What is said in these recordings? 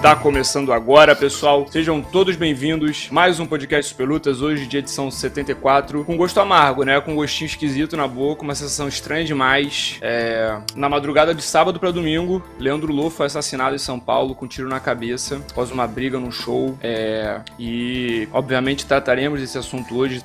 Tá começando agora, pessoal. Sejam todos bem-vindos. Mais um podcast Super Lutas, hoje de edição 74. Com gosto amargo, né? Com um gostinho esquisito na boca, uma sensação estranha demais. É... Na madrugada de sábado para domingo, Leandro Lô foi assassinado em São Paulo com um tiro na cabeça após uma briga num show. É... E, obviamente, trataremos desse assunto hoje.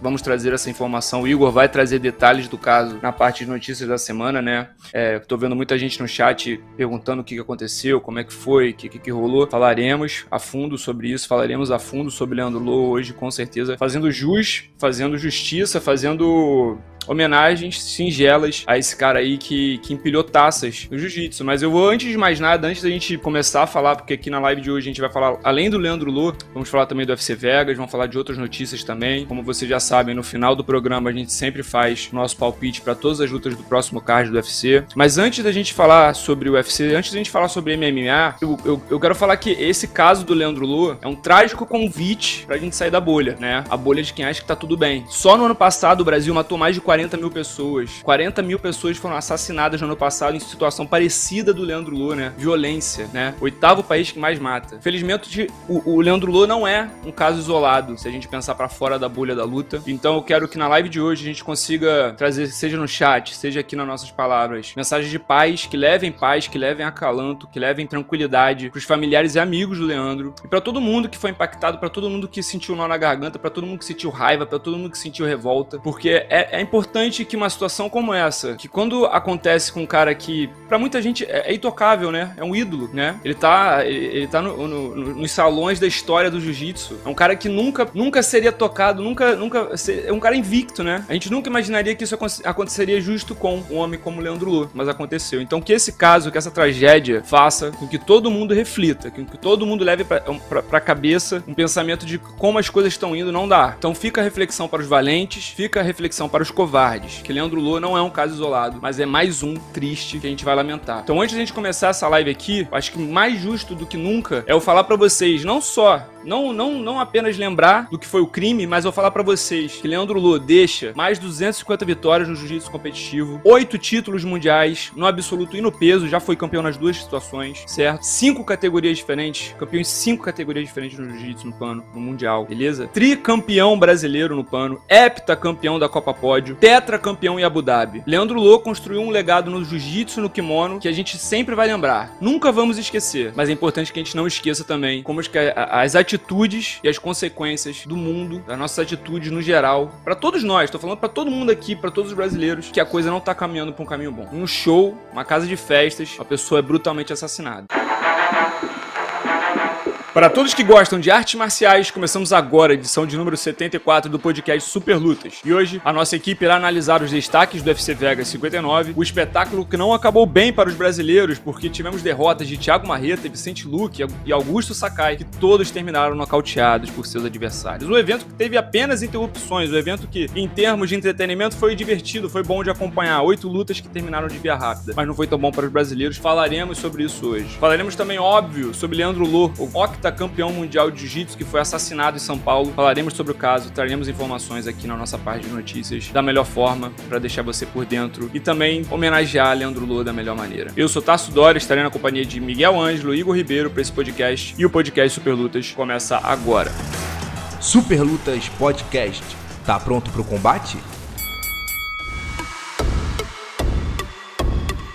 Vamos trazer essa informação. O Igor vai trazer detalhes do caso na parte de notícias da semana, né? É... Tô vendo muita gente no chat perguntando o que aconteceu, como é que foi, o que, que que rolou. Falaremos a fundo sobre isso, falaremos a fundo sobre Leandro Lô hoje, com certeza, fazendo jus, fazendo justiça, fazendo homenagens singelas a esse cara aí que, que empilhou taças no jiu-jitsu. Mas eu vou, antes de mais nada, antes da gente começar a falar, porque aqui na live de hoje a gente vai falar, além do Leandro Lô, vamos falar também do UFC Vegas, vamos falar de outras notícias também. Como vocês já sabem, no final do programa a gente sempre faz nosso palpite para todas as lutas do próximo card do UFC. Mas antes da gente falar sobre o UFC, antes da gente falar sobre MMA, eu, eu, eu quero falar que esse caso do Leandro Lô é um trágico convite pra gente sair da bolha, né? A bolha de quem acha que tá tudo bem. Só no ano passado o Brasil matou mais de 40 40 mil pessoas. 40 mil pessoas foram assassinadas no ano passado em situação parecida do Leandro Lô, né? Violência, né? Oitavo país que mais mata. Felizmente, o, o Leandro Lô não é um caso isolado, se a gente pensar para fora da bolha da luta. Então eu quero que na live de hoje a gente consiga trazer, seja no chat, seja aqui nas nossas palavras, mensagens de paz que levem paz, que levem acalanto, que levem tranquilidade pros familiares e amigos do Leandro e para todo mundo que foi impactado, para todo mundo que sentiu nó na garganta, para todo mundo que sentiu raiva, para todo mundo que sentiu revolta, porque é, é importante importante que uma situação como essa, que quando acontece com um cara que, para muita gente, é, é, intocável, né? É um ídolo, né? Ele tá, ele, ele tá no, no, no, nos salões da história do jiu-jitsu. É um cara que nunca, nunca seria tocado, nunca, nunca. É um cara invicto, né? A gente nunca imaginaria que isso aconteceria justo com um homem como Leandro Lu, mas aconteceu. Então que esse caso, que essa tragédia faça com que todo mundo reflita, com que todo mundo leve pra, pra, pra cabeça um pensamento de como as coisas estão indo, não dá. Então fica a reflexão para os valentes, fica a reflexão para os covardes covardes. Que Leandro Lô não é um caso isolado, mas é mais um triste que a gente vai lamentar. Então, antes de a gente começar essa live aqui, acho que mais justo do que nunca é eu falar para vocês, não só não, não, não apenas lembrar do que foi o crime, mas eu falar para vocês que Leandro Lô deixa mais 250 vitórias no jiu-jitsu competitivo, oito títulos mundiais no absoluto e no peso, já foi campeão nas duas situações, certo? Cinco categorias diferentes, campeão em cinco categorias diferentes no jiu-jitsu no pano, no mundial, beleza? Tricampeão brasileiro no pano, heptacampeão da Copa Pódio, tetracampeão em Abu Dhabi. Leandro Lô construiu um legado no jiu-jitsu no kimono que a gente sempre vai lembrar. Nunca vamos esquecer, mas é importante que a gente não esqueça também como as atitudes atitudes e as consequências do mundo, das nossas atitudes no geral, para todos nós, tô falando para todo mundo aqui, para todos os brasileiros, que a coisa não tá caminhando para um caminho bom. Um show, uma casa de festas, a pessoa é brutalmente assassinada. Para todos que gostam de artes marciais, começamos agora a edição de número 74 do podcast Super Lutas. E hoje a nossa equipe irá analisar os destaques do UFC Vegas 59, o espetáculo que não acabou bem para os brasileiros, porque tivemos derrotas de Thiago Marreta, Vicente Luque e Augusto Sakai, que todos terminaram nocauteados por seus adversários. O evento que teve apenas interrupções, o evento que, em termos de entretenimento, foi divertido, foi bom de acompanhar. Oito lutas que terminaram de via rápida, mas não foi tão bom para os brasileiros. Falaremos sobre isso hoje. Falaremos também, óbvio, sobre Leandro Lô, o octa campeão mundial de jiu-jitsu que foi assassinado em São Paulo. Falaremos sobre o caso, traremos informações aqui na nossa parte de notícias da melhor forma para deixar você por dentro e também homenagear Leandro Lô da melhor maneira. Eu sou Tasso Dória, estarei na companhia de Miguel Ângelo e Igor Ribeiro para esse podcast e o podcast Super Lutas começa agora. Super Lutas Podcast. Tá pronto para o combate?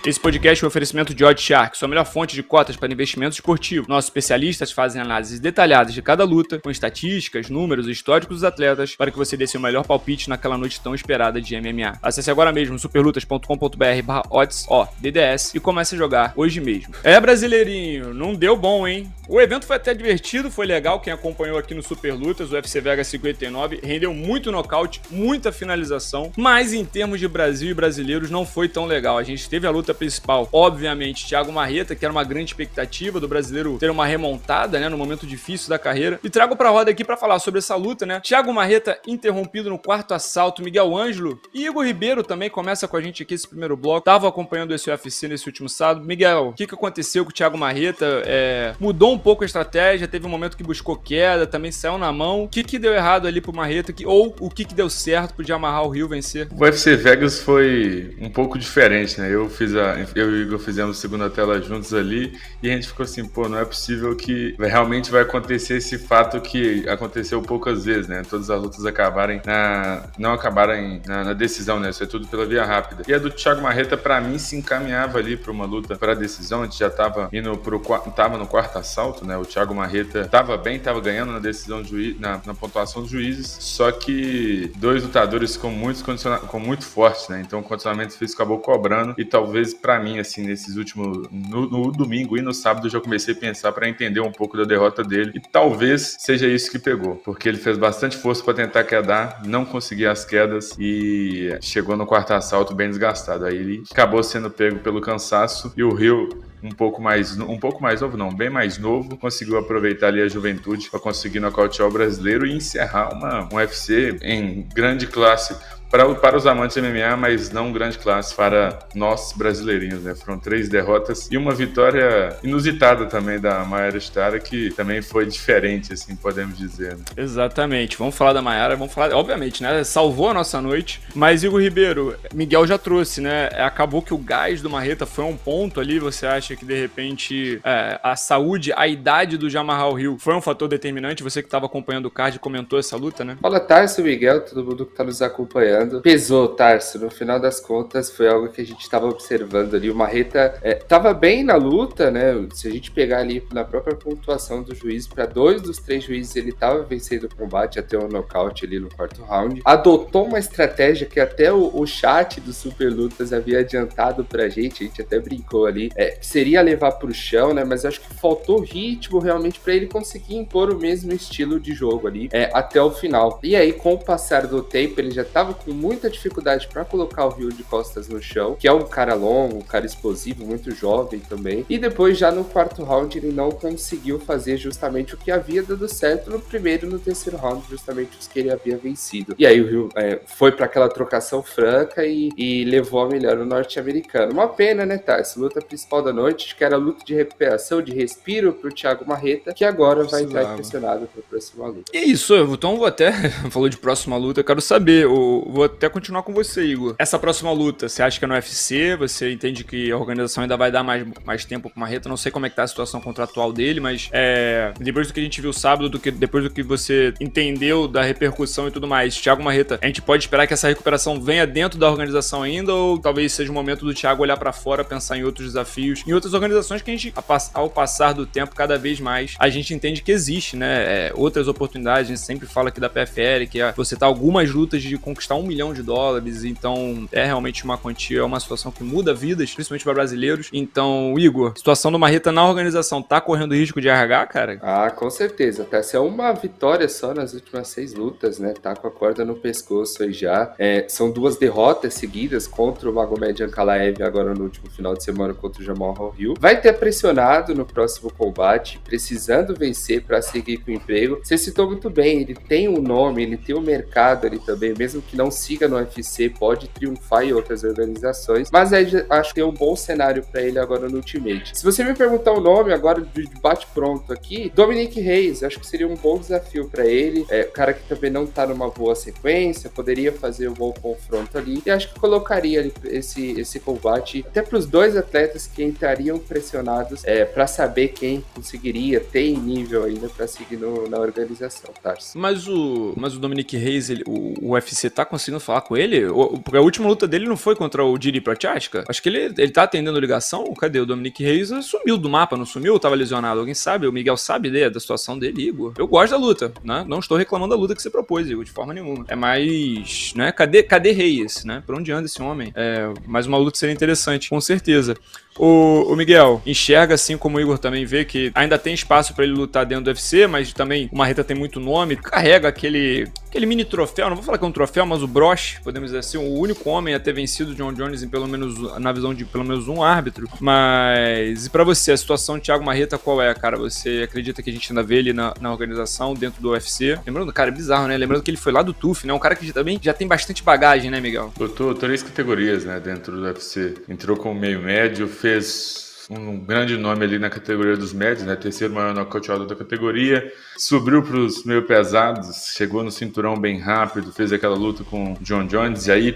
Esse podcast é um oferecimento de Oddshark, sua melhor fonte de cotas para investimentos esportivos. Nossos especialistas fazem análises detalhadas de cada luta, com estatísticas, números e históricos dos atletas, para que você dê seu melhor palpite naquela noite tão esperada de MMA. Acesse agora mesmo superlutas.com.br odds, ó, DDS, e comece a jogar hoje mesmo. É, brasileirinho, não deu bom, hein? O evento foi até divertido, foi legal, quem acompanhou aqui no Superlutas, o UFC Vega 59, rendeu muito nocaute, muita finalização, mas em termos de Brasil e brasileiros não foi tão legal. A gente teve a luta principal, obviamente, Thiago Marreta, que era uma grande expectativa do brasileiro ter uma remontada, né, no momento difícil da carreira. E trago pra roda aqui para falar sobre essa luta, né? Thiago Marreta interrompido no quarto assalto, Miguel Ângelo e Igor Ribeiro também começa com a gente aqui esse primeiro bloco. Tava acompanhando esse UFC nesse último sábado. Miguel, o que, que aconteceu com o Thiago Marreta? É, mudou um pouco a estratégia, teve um momento que buscou queda, também saiu na mão. O que, que deu errado ali pro Marreta? Que, ou o que, que deu certo pro de amarrar o Rio vencer? O UFC Vegas foi um pouco diferente, né? Eu fiz eu e o Igor fizemos segunda tela juntos ali, e a gente ficou assim, pô, não é possível que realmente vai acontecer esse fato que aconteceu poucas vezes, né? Todas as lutas acabarem na, não acabarem na, na decisão, né? Isso é tudo pela via rápida. E a do Thiago Marreta, para mim, se encaminhava ali para uma luta para decisão. A gente já tava indo pro tava no quarto assalto, né? O Thiago Marreta tava bem, tava ganhando na decisão juiz, na, na pontuação dos juízes, só que dois lutadores com muitos com muito fortes, né? Então o condicionamento físico acabou cobrando e talvez para mim assim nesses últimos no, no, domingo e no sábado eu já comecei a pensar para entender um pouco da derrota dele e talvez seja isso que pegou, porque ele fez bastante força para tentar quedar, não conseguia as quedas e chegou no quarto assalto bem desgastado. Aí ele acabou sendo pego pelo cansaço e o Rio um pouco mais um pouco mais novo, não, bem mais novo, conseguiu aproveitar ali a juventude para conseguir nocautear o brasileiro e encerrar uma, um UFC em grande classe para, para os amantes de MMA, mas não grande classe para nós brasileirinhos, né? Foram três derrotas e uma vitória inusitada também da Mayara Stara, que também foi diferente, assim, podemos dizer. Né? Exatamente. Vamos falar da Mayara, vamos falar, obviamente, né? Salvou a nossa noite, mas Igor Ribeiro, Miguel já trouxe, né? Acabou que o gás do Marreta foi um ponto ali, você acha que de repente é, a saúde, a idade do Jamarral Rio foi um fator determinante? Você que estava acompanhando o card comentou essa luta, né? Fala, Tarso, Miguel, todo mundo que está nos acompanhando pesou, Tarso. No final das contas, foi algo que a gente estava observando ali. O Marreta estava é, bem na luta, né? Se a gente pegar ali na própria pontuação do juiz, para dois dos três juízes ele estava vencendo o combate até o nocaute ali no quarto round. Adotou uma estratégia que até o, o chat do Super Lutas havia adiantado pra gente, a gente até brincou ali, é, seria levar pro chão, né? Mas acho que faltou ritmo realmente para ele conseguir impor o mesmo estilo de jogo ali é, até o final. E aí, com o passar do tempo, ele já estava com com muita dificuldade para colocar o Rio de Costas no chão, que é um cara longo, um cara explosivo, muito jovem também. E depois, já no quarto round, ele não conseguiu fazer justamente o que havia dado certo no primeiro e no terceiro round, justamente os que ele havia vencido. E aí o Rio é, foi para aquela trocação franca e, e, levou a melhor o norte-americano. Uma pena, né, tá? Essa luta principal da noite, que era a luta de recuperação, de respiro pro Thiago Marreta, que agora vai estar pressionado para a próxima luta. E é isso, então vou até. falou de próxima luta, eu quero saber. O, vou até continuar com você, Igor. Essa próxima luta, você acha que é no UFC? Você entende que a organização ainda vai dar mais, mais tempo pro Marreta? Não sei como é que tá a situação contratual dele, mas é, depois do que a gente viu sábado, do que, depois do que você entendeu da repercussão e tudo mais, Thiago Marreta, a gente pode esperar que essa recuperação venha dentro da organização ainda ou talvez seja o momento do Thiago olhar para fora, pensar em outros desafios, em outras organizações que a gente, ao passar do tempo, cada vez mais, a gente entende que existe, né? É, outras oportunidades, a gente sempre fala aqui da PFL, que é você tá algumas lutas de conquistar um milhão de dólares, então é realmente uma quantia, é uma situação que muda vidas, principalmente para brasileiros. Então, Igor, situação do Marreta na organização tá correndo risco de RH, cara? Ah, com certeza. Até se é uma vitória só nas últimas seis lutas, né? Tá com a corda no pescoço aí já. É, são duas derrotas seguidas contra o Magomed Ankalaev agora no último final de semana contra o Jamal Hill. Vai ter pressionado no próximo combate, precisando vencer para seguir com o emprego. Você citou muito bem, ele tem um nome, ele tem um mercado ali também, mesmo que não siga no UFC, pode triunfar em outras organizações, mas aí acho que tem um bom cenário para ele agora no Ultimate. Se você me perguntar o nome agora de bate pronto aqui, Dominic Reis, acho que seria um bom desafio para ele. É, cara que também não tá numa boa sequência, poderia fazer um bom confronto ali, e acho que colocaria esse, esse combate até para os dois atletas que entrariam pressionados é, para saber quem conseguiria ter nível ainda para seguir no, na organização, Tarso. Mas o, mas o Dominic Reis, ele, o, o UFC tá conseguindo falar com ele? Porque a última luta dele não foi contra o Diri Prochaska? Acho que ele, ele tá atendendo ligação. Cadê? O Dominic Reis sumiu do mapa, não sumiu? Tava lesionado. Alguém sabe? O Miguel sabe da situação dele, Igor. Eu gosto da luta, né? Não estou reclamando da luta que você propôs, Igor, de forma nenhuma. É mais, né? Cadê, cadê Reis, né? Por onde anda esse homem? É, mais uma luta seria interessante, com certeza. O, o, Miguel enxerga, assim como o Igor também vê, que ainda tem espaço para ele lutar dentro do UFC, mas também o Marreta tem muito nome, carrega aquele, aquele mini troféu, não vou falar que é um troféu, mas o broche, podemos dizer assim, o único homem a ter vencido John Jones em pelo menos, na visão de pelo menos um árbitro. Mas, e para você, a situação de Thiago Marreta qual é, cara? Você acredita que a gente ainda vê ele na, na organização, dentro do UFC? Lembrando, cara, é bizarro, né? Lembrando que ele foi lá do TUF, né? Um cara que também já tem bastante bagagem, né, Miguel? Lutou três categorias, né, dentro do UFC. Entrou como meio médio, fez um grande nome ali na categoria dos médios, né? Terceiro maior nocauteador da categoria. Subiu para os meio pesados, chegou no cinturão bem rápido, fez aquela luta com John Jones. E aí,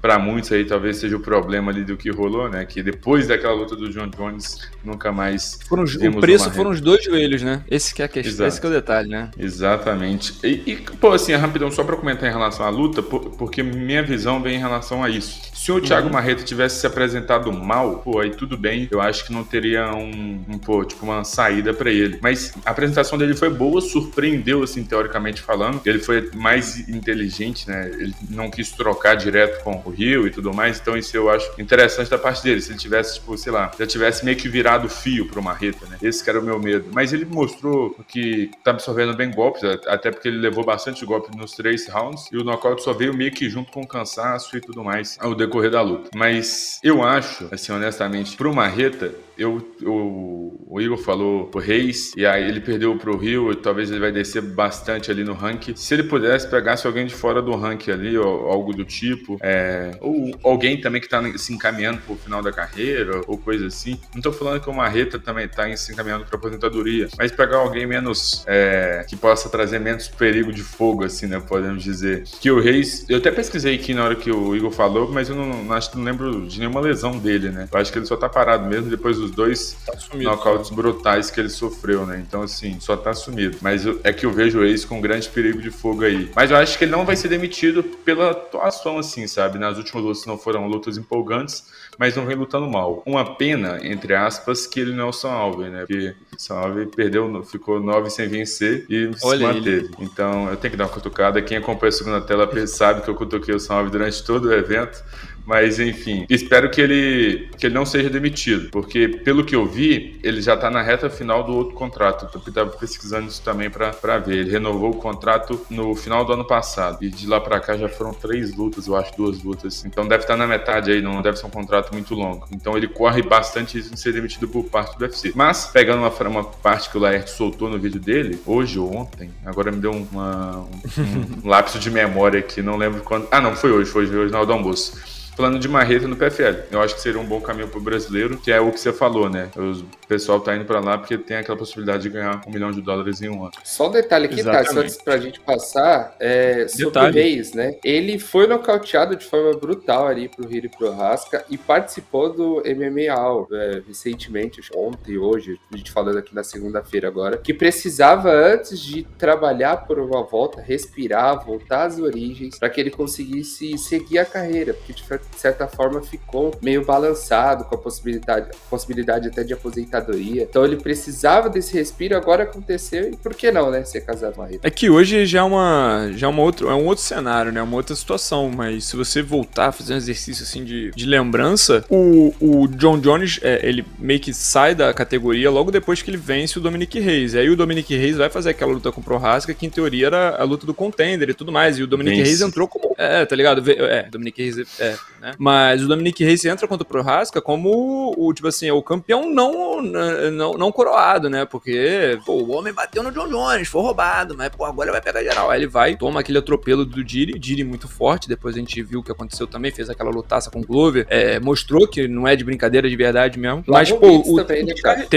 para muitos aí, talvez seja o problema ali do que rolou, né? Que depois daquela luta do John Jones, nunca mais. Foram, o preço foram os dois joelhos, né? Esse que é a questão, esse que é o detalhe, né? Exatamente. E, e pô, assim, rapidão, só para comentar em relação à luta, porque minha visão vem em relação a isso. Se o Thiago uhum. Marreta tivesse se apresentado mal, pô, aí tudo bem. Eu acho que não teria um, um pô, tipo, uma saída para ele. Mas a apresentação dele foi boa, surpreendeu, assim, teoricamente falando. Ele foi mais inteligente, né? Ele não quis trocar direto com o Rio e tudo mais. Então, isso eu acho interessante da parte dele. Se ele tivesse, tipo, sei lá, já tivesse meio que virado fio pro Marreta, né? Esse que era o meu medo. Mas ele mostrou que tá absorvendo bem golpes, até porque ele levou bastante golpe nos três rounds. E o nocaute só veio meio que junto com o cansaço e tudo mais ao decorrer da luta. Mas eu acho, assim, honestamente, pro Marreta, рецепты eu, eu, o Igor falou o Reis, e aí ele perdeu pro Rio, e talvez ele vai descer bastante ali no ranking. Se ele pudesse pegasse alguém de fora do ranking ali, ou algo do tipo, é, ou alguém também que tá se encaminhando pro final da carreira, ou coisa assim. Não tô falando que o Marreta também tá se encaminhando pra aposentadoria, mas pegar alguém menos, é, que possa trazer menos perigo de fogo, assim, né, podemos dizer. Que o Reis, eu até pesquisei aqui na hora que o Igor falou, mas eu não, acho que não lembro de nenhuma lesão dele, né. Eu acho que ele só tá parado mesmo depois dos dois tá knockouts brutais que ele sofreu, né? Então, assim, só tá sumido. Mas é que eu vejo o Ace com grande perigo de fogo aí. Mas eu acho que ele não vai ser demitido pela atuação, assim, sabe? Nas últimas lutas não foram lutas empolgantes, mas não vem lutando mal. Uma pena, entre aspas, que ele não é o Sam Alvey, né? Porque o Sam Alvey perdeu, ficou nove sem vencer e Olha se manteve. Ele. Então, eu tenho que dar uma cutucada. Quem acompanha a segunda tela sabe que eu cutuquei o Sam Alvey durante todo o evento. Mas enfim, espero que ele, que ele não seja demitido, porque pelo que eu vi, ele já tá na reta final do outro contrato. Eu pesquisando isso também para ver. Ele renovou o contrato no final do ano passado e de lá para cá já foram três lutas, eu acho, duas lutas. Então deve estar tá na metade aí, não deve ser um contrato muito longo. Então ele corre bastante risco de ser demitido por parte do UFC. Mas, pegando uma, uma parte que o Laerte soltou no vídeo dele, hoje ou ontem, agora me deu uma, um, um lapso de memória aqui, não lembro quando. Ah, não, foi hoje, foi hoje na hora do almoço plano de marreta no PFL. Eu acho que seria um bom caminho para o brasileiro, que é o que você falou, né? O pessoal tá indo para lá porque tem aquela possibilidade de ganhar um milhão de dólares em um ano. Só um detalhe aqui, tá? Antes pra gente passar, é, sobre o Reis, né? Ele foi nocauteado de forma brutal ali pro Hiro e pro Rasca e participou do MMA All, é, recentemente, ontem, hoje, a gente falando aqui na segunda-feira agora, que precisava antes de trabalhar por uma volta, respirar, voltar às origens, para que ele conseguisse seguir a carreira, porque de de certa forma, ficou meio balançado com a possibilidade, possibilidade até de aposentadoria. Então ele precisava desse respiro, agora aconteceu, e por que não, né? Ser casado com a Rita. É que hoje já é uma. Já é, uma outro, é um outro cenário, né? Uma outra situação. Mas se você voltar a fazer um exercício assim de, de lembrança, o, o John Jones, é, ele meio que sai da categoria logo depois que ele vence o Dominic Reis. E aí o Dominic Reis vai fazer aquela luta com o Prohaska, que em teoria era a luta do contender e tudo mais. E o Dominic Reis entrou como. É, tá ligado? É, Dominic Reis é, né? Mas o Dominic Reis entra contra o Prohaska como o, tipo assim, o campeão não, não, não coroado, né? Porque, pô, o homem bateu no John Jones, foi roubado, mas, pô, agora vai pegar geral. Aí ele vai, toma aquele atropelo do Diri, Diri muito forte, depois a gente viu o que aconteceu também, fez aquela lutaça com o Glover, é, mostrou que não é de brincadeira de verdade mesmo. Mas, pô, o, também, né,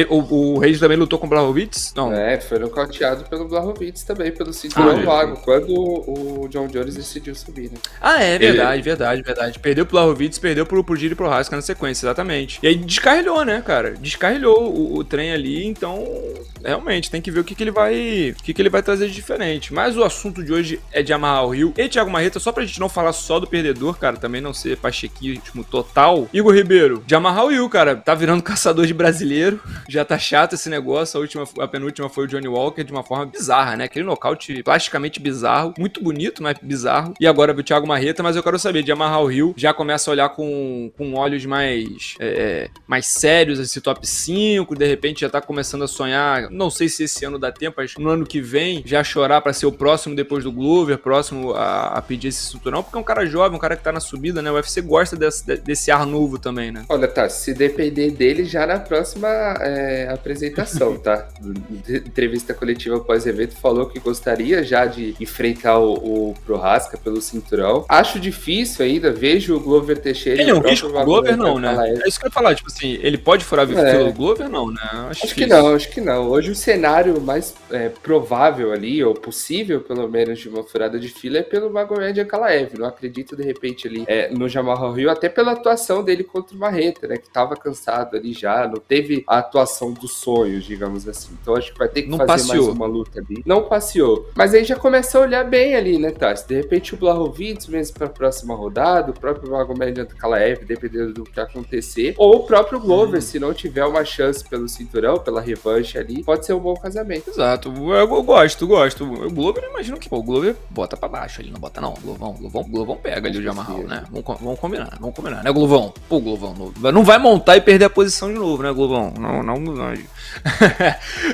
o, o, o, Reis também lutou com o Blachowicz? Não. É, foi nocauteado pelo Blachowicz também, pelo cinturão ah, vago, quando o John Jones decidiu subir, né? Ah, é, verdade, ele... verdade, verdade. Perdeu Blachowicz, perdeu pro, pro Giro e pro Rasca na sequência, exatamente. E aí descarrilhou, né, cara? Descarrilhou o, o trem ali, então realmente tem que ver o que, que ele vai o que, que ele vai trazer de diferente. Mas o assunto de hoje é de amarrar o Rio e Thiago Marreta, só pra gente não falar só do perdedor, cara, também não ser pachequismo total. Igor Ribeiro, de amarrar o Rio, cara, tá virando caçador de brasileiro, já tá chato esse negócio. A última, a penúltima foi o Johnny Walker de uma forma bizarra, né? Aquele nocaute plasticamente bizarro, muito bonito, mas bizarro. E agora o Thiago Marreta, mas eu quero saber, de amarrar o Rio, já começa a olhar com, com olhos mais, é, mais sérios esse top 5, de repente já tá começando a sonhar não sei se esse ano dá tempo, que no ano que vem já chorar para ser o próximo depois do Glover, próximo a, a, pedir esse cinturão, porque é um cara jovem, um cara que tá na subida, né? O UFC gosta desse, desse ar novo também, né? Olha, tá, se depender dele já na próxima é, apresentação, tá? Entrevista coletiva pós-evento falou que gostaria já de enfrentar o, o Prohaska pelo cinturão. Acho difícil ainda, vejo o Glover Teixeira. Ele é um risco pro Glover, não, né? É isso que eu ia falar, tipo assim, ele pode furar a é. do Glover, não, né? Acho, acho que não, acho que não. Hoje o cenário mais é, provável ali, ou possível, pelo menos, de uma furada de fila é pelo Magomed Ankalaev. Não acredito, de repente, ali é, no Jamal Rio, até pela atuação dele contra o Marreta, né? Que tava cansado ali já, não teve a atuação dos sonhos, digamos assim. Então acho que vai ter que não fazer passeou. mais uma luta ali. Não passeou. Mas aí já começa a olhar bem ali, né, Tassi? De repente o Blahovic mesmo pra próxima rodada, o próprio Magomed Ankalaev, dependendo do que acontecer, ou o próprio Glover, hum. se não tiver uma chance pelo cinturão, pela revanche ali, pode ser um bom casamento. Exato. Eu, eu gosto, gosto. O Glover, imagino que pô, o Glover bota pra baixo, ele não bota não. O Glovão, Glovão, Glovão pega ali o Jamarral, né? Vamos, vamos combinar, vamos combinar, né, Glovão? Pô, Glovão, não vai montar e perder a posição de novo, né, Glovão? Não, não, não.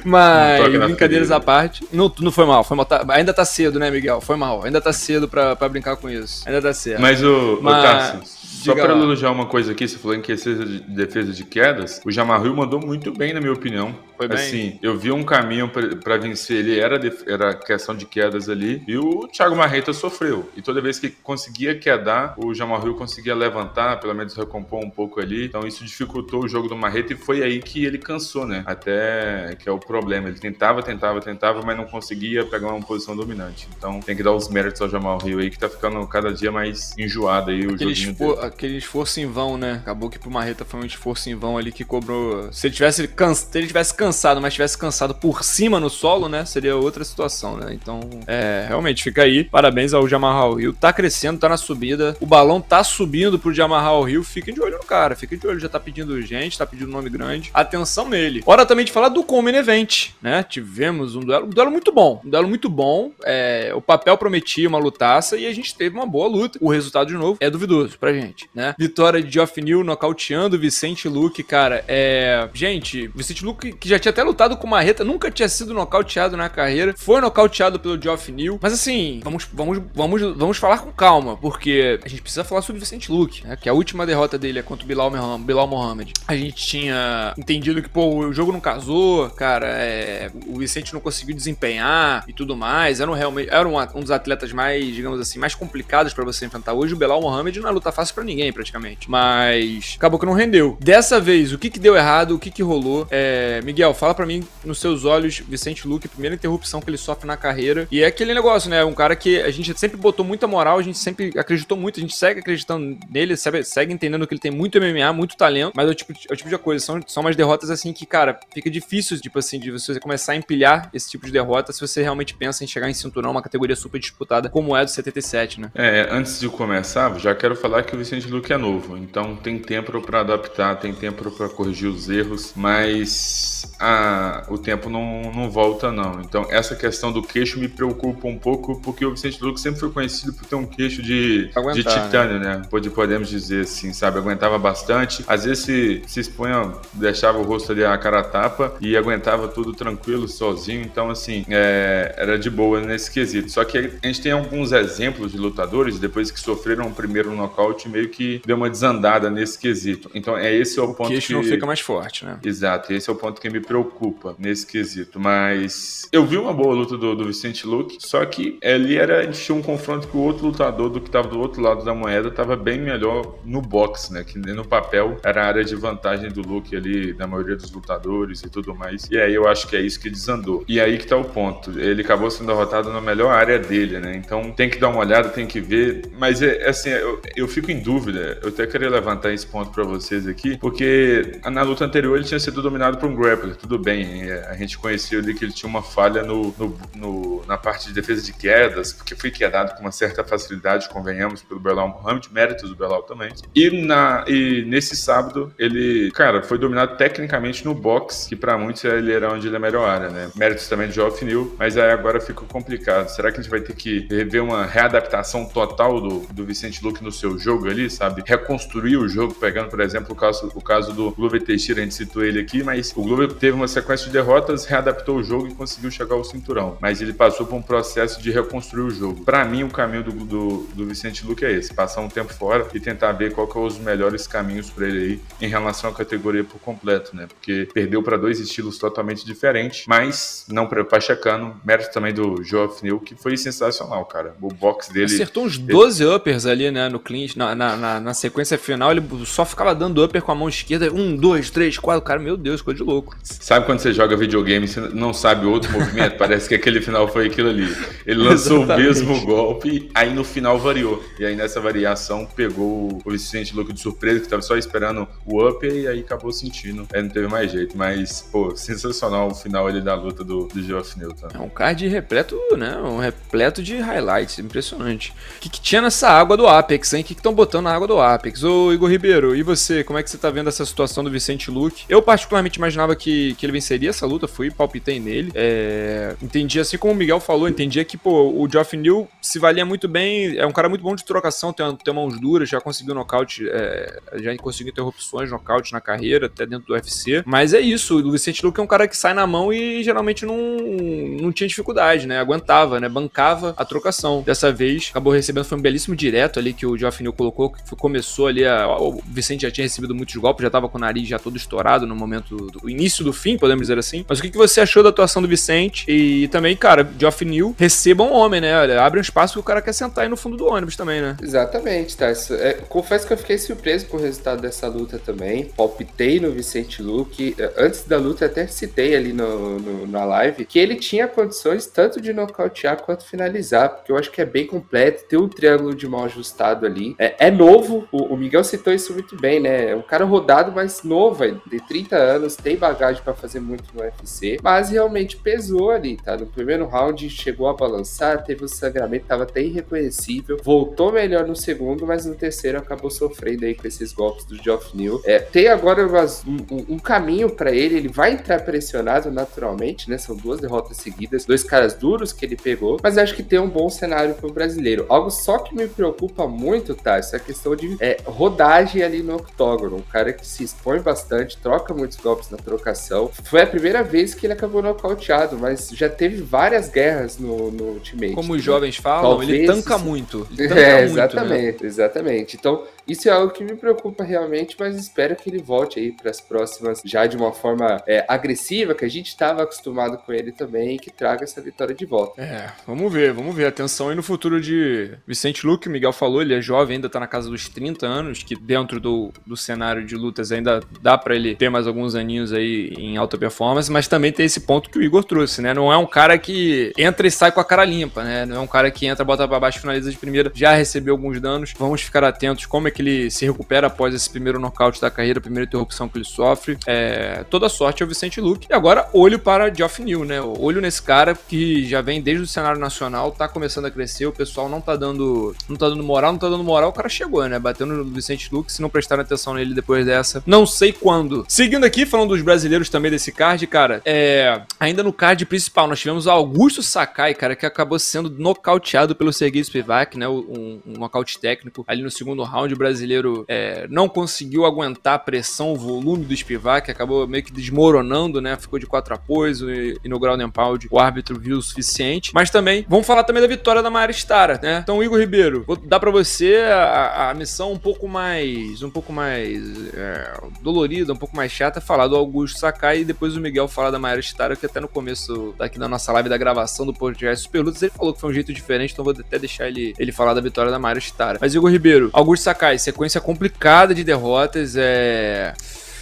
Mas, brincadeiras à parte. Não, não foi mal, foi mal. Tá, ainda tá cedo, né, Miguel? Foi mal. Ainda tá cedo pra, pra brincar com isso. Ainda tá cedo. Mas o, Mas... o Tarso, só para elogiar uma coisa aqui, você falou em defesa de, defesa de quedas, o Jamarril mandou muito bem, na minha opinião. Foi bem. Assim, eu vi um caminho para vencer ele, era, era questão de quedas ali, e o Thiago Marreta sofreu. E toda vez que conseguia quedar, o Jamarril conseguia levantar, pelo menos recompor um pouco ali. Então isso dificultou o jogo do Marreta e foi aí que ele cansou, né? Até que é o problema. Ele tentava, tentava, tentava, mas não conseguia pegar uma posição dominante. Então tem que dar os méritos ao Jamal Rio aí, que tá ficando cada dia mais enjoado aí o aquele joguinho esfor Aquele esforço em vão, né? Acabou que pro Marreta foi um esforço em vão ali que cobrou. Se ele tivesse, can... Se ele tivesse cansado mas tivesse cansado por cima no solo, né? Seria outra situação, né? Então, é, realmente, fica aí. Parabéns ao Jamarral Rio. Tá crescendo, tá na subida. O balão tá subindo pro Jamarral Rio. Fiquem de olho no cara, fiquem de olho. Já tá pedindo gente, tá pedindo nome grande. Atenção nele. Hora também de falar do Common Event, né? Tivemos um duelo, um duelo muito bom. Um duelo muito bom. É, o papel prometia uma lutaça e a gente teve uma boa luta. O resultado, de novo, é duvidoso pra gente, né? Vitória de Geoff New nocauteando Vicente Luke, cara. É. Gente, Vicente Luke que já tinha até lutado com Marreta, nunca tinha sido nocauteado na carreira, foi nocauteado pelo Geoff Neal. Mas assim, vamos, vamos, vamos, vamos falar com calma, porque a gente precisa falar sobre Vicente Luke, né? Que a última derrota dele é contra o Bilal, Bilal Mohamed. A gente tinha entendido que, pô, o jogo não casou, cara, é, o Vicente não conseguiu desempenhar e tudo mais. Era um, realmente, era um, um dos atletas mais, digamos assim, mais complicados para você enfrentar. Hoje o Bilal Mohamed não é luta fácil para ninguém, praticamente. Mas acabou que não rendeu. Dessa vez, o que que deu errado, o que que rolou? É, Miguel, fala para mim, nos seus olhos, Vicente Luque, primeira interrupção que ele sofre na carreira. E é aquele negócio, né? Um cara que a gente sempre botou muita moral, a gente sempre acreditou muito, a gente segue acreditando nele, segue, segue entendendo que ele tem muito MMA, muito talento, mas é o tipo, é o tipo de coisa. São, são umas derrotas assim que, cara, fica difícil, tipo assim, de você começar a empilhar esse tipo de derrota se você realmente pensa em chegar em cinturão, uma categoria super disputada, como é do 77, né? É, antes de começar, já quero falar que o Vicente Luque é novo, então tem tempo para adaptar, tem tempo para corrigir os erros, mas a o tempo não, não volta, não. Então, essa questão do queixo me preocupa um pouco, porque o Vicente Luque sempre foi conhecido por ter um queixo de, Aguentar, de titânio, né? né? Podemos dizer assim, sabe? Aguentava bastante. Às vezes se, se expunha, deixava o rosto ali a cara tapa e aguentava tudo tranquilo, sozinho. Então, assim, é, era de boa nesse quesito. Só que a gente tem alguns exemplos de lutadores, depois que sofreram o primeiro nocaute, meio que deu uma desandada nesse quesito. Então, é esse é o, o ponto queixo que... não fica mais forte, né? Exato, esse é o ponto que me preocupa nesse quesito. Mas eu vi uma boa luta do, do Vicente Luke, só que ele era tinha um confronto com o outro lutador do que estava do outro lado da moeda, estava bem melhor no boxe, né? Que no papel era a área de vantagem do Luke ali, da maioria dos lutadores e tudo mais. E aí eu acho que é isso que desandou. E aí que tá o ponto. Ele acabou sendo derrotado na melhor área dele, né? Então tem que dar uma olhada, tem que ver. Mas é assim, eu, eu fico em dúvida. Eu até queria levantar esse ponto para vocês aqui, porque na luta anterior ele tinha sido dominado por um grappler, tudo bem. É, a gente conheceu ali que ele tinha uma falha no, no, no, na parte de defesa de quedas, porque foi quedado com uma certa facilidade, convenhamos, pelo Belal Mohamed, méritos do Belal também. E, na, e nesse sábado, ele, cara, foi dominado tecnicamente no box, que para muitos ele era onde ele é melhor área, né? Méritos também de Geoff New, mas aí agora fica complicado. Será que a gente vai ter que rever uma readaptação total do, do Vicente Luque no seu jogo ali, sabe? Reconstruir o jogo, pegando, por exemplo, o caso, o caso do Glover Teixeira, a gente citou ele aqui, mas o Glover teve uma sequência de derrotas, readaptou o jogo e conseguiu chegar ao cinturão. Mas ele passou por um processo de reconstruir o jogo. Para mim, o caminho do, do, do, Vicente Luque é esse: passar um tempo fora e tentar ver qual que é os melhores caminhos para ele aí em relação à categoria por completo, né? Porque perdeu para dois estilos totalmente diferentes, mas não para Pachecano. Mérito também do Geoff Neal, que foi sensacional, cara. O box dele. Acertou uns 12 ele... uppers ali, né? No clinch, na, na, na, na, sequência final, ele só ficava dando upper com a mão esquerda. Um, dois, três, quatro. Cara, meu Deus, ficou de louco. Sabe quando você joga videogame e você não sabe outro movimento? Parece que aquele final foi aquilo ali. Ele lançou o mesmo golpe, aí no final variou. E aí nessa variação pegou o Vicente Luke de surpresa, que tava só esperando o upper e aí acabou sentindo. Aí não teve mais jeito. Mas, pô, sensacional o final ali da luta do, do Geoff Newton. É um card repleto, né? Um repleto de highlights. Impressionante. O que, que tinha nessa água do Apex, hein? O que estão botando na água do Apex? Ô, Igor Ribeiro, e você? Como é que você tá vendo essa situação do Vicente Luke? Eu, particularmente, imaginava que, que ele venceria essa luta. Fui, palpitei nele. É... Entendi, assim como o Miguel falou, entendia que, pô, o Geoff New se valia muito bem. É um cara muito bom de trocação, tem, tem mãos duras, já conseguiu nocaute, é... já conseguiu interrupções, nocaute na carreira, até dentro do UFC. Mas é isso, o Vicente Luke é um cara que sai na mão e geralmente não, não tinha dificuldade, né? Aguentava, né? Bancava a trocação. Dessa vez, acabou recebendo, foi um belíssimo direto ali que o Geoff New colocou, começou ali, a, o Vicente já tinha recebido muitos golpes, já tava com o nariz já todo estourado no momento do início do fim, podemos dizer assim. Mas o que, que você achou da atuação do Vicente? E também, cara, Geoff New receba um homem, né? Abre um espaço que o cara quer sentar aí no fundo do ônibus também, né? Exatamente, tá. É, confesso que eu fiquei surpreso com o resultado dessa luta também. Palpitei no Vicente Luke. É, antes da luta, até citei ali no, no, na live que ele tinha condições tanto de nocautear quanto finalizar, porque eu acho que é bem completo. Tem um triângulo de mão ajustado ali. É, é novo, o, o, Miguel citou isso muito bem, né? É um cara rodado, mas novo, de 30 anos, tem bagagem para fazer muito no UFC, mas realmente pesou ali, tá? No primeiro round chegou a balançar, teve o sangramento, tava até irreconhecível, voltou melhor no segundo, mas no terceiro acabou sofrendo aí com esses golpes do Geoff Neal. É, tem agora umas, um, um, caminho para ele, ele vai entrar pressionado naturalmente, né? São duas derrotas seguidas, dois caras duros que ele pegou, mas acho que tem um bom cenário pro brasileiro. Algo só que me preocupa muito, tá? Essa questão de é, rodagem ali no octógono. Um cara que se expõe bastante, troca muitos golpes na trocação. Foi a primeira vez que ele acabou nocauteado, mas já teve várias guerras no, no Ultimate. Como os jovens falam, Talvez... ele tanca muito. Ele tanca é, exatamente, né? exatamente. Então, isso é algo que me preocupa realmente, mas espero que ele volte aí para as próximas já de uma forma é, agressiva, que a gente estava acostumado com ele também, e que traga essa vitória de volta. É, vamos ver, vamos ver. Atenção aí no futuro de Vicente Luque, o Miguel falou, ele é jovem, ainda tá na casa dos 30 anos, que dentro do, do cenário de lutas ainda dá para ele ter mais alguns aninhos aí em alta performance, mas também tem esse ponto que o Igor trouxe, né? Não é um cara que entra e sai com a cara limpa, né? Não é um cara que entra, bota para baixo, finaliza de primeira, já recebeu alguns danos. Vamos ficar atentos como é que ele se recupera após esse primeiro nocaute da carreira, primeira interrupção que ele sofre. É, toda sorte ao Vicente Luke. E agora, olho para Geoff New, né? Olho nesse cara que já vem desde o cenário nacional, tá começando a crescer, o pessoal não tá dando, não tá dando moral, não tá dando moral, o cara chegou, né? Batendo no Vicente Luke, se não prestar atenção nele depois dessa, não sei quando. Seguindo aqui, falando dos brasileiros também desse card, cara, é, ainda no card principal, nós tivemos o Augusto Sakai, cara, que acabou sendo nocauteado pelo Sergei Spivak, né? Um, um nocaute técnico ali no segundo round, o brasileiro é, não conseguiu aguentar a pressão, o volume do Spivak, acabou meio que desmoronando, né? Ficou de quatro apoios e, e no ground and pound o árbitro viu o suficiente. Mas também, vamos falar também da vitória da Mara Stara, né? Então, Igor Ribeiro, vou dar para você a, a, missão um pouco mais, um pouco mais é, dolorida, um pouco mais chata, falar do Augusto Sakai e depois o Miguel falar da Mara Stara, que até no começo daqui da nossa live da gravação do podcast Super Lutas, ele falou que foi um jeito diferente, então vou até deixar ele, ele falar da vitória da Mara Stara. Mas Igor Ribeiro, Augusto Sakai, sequência complicada de derrotas. É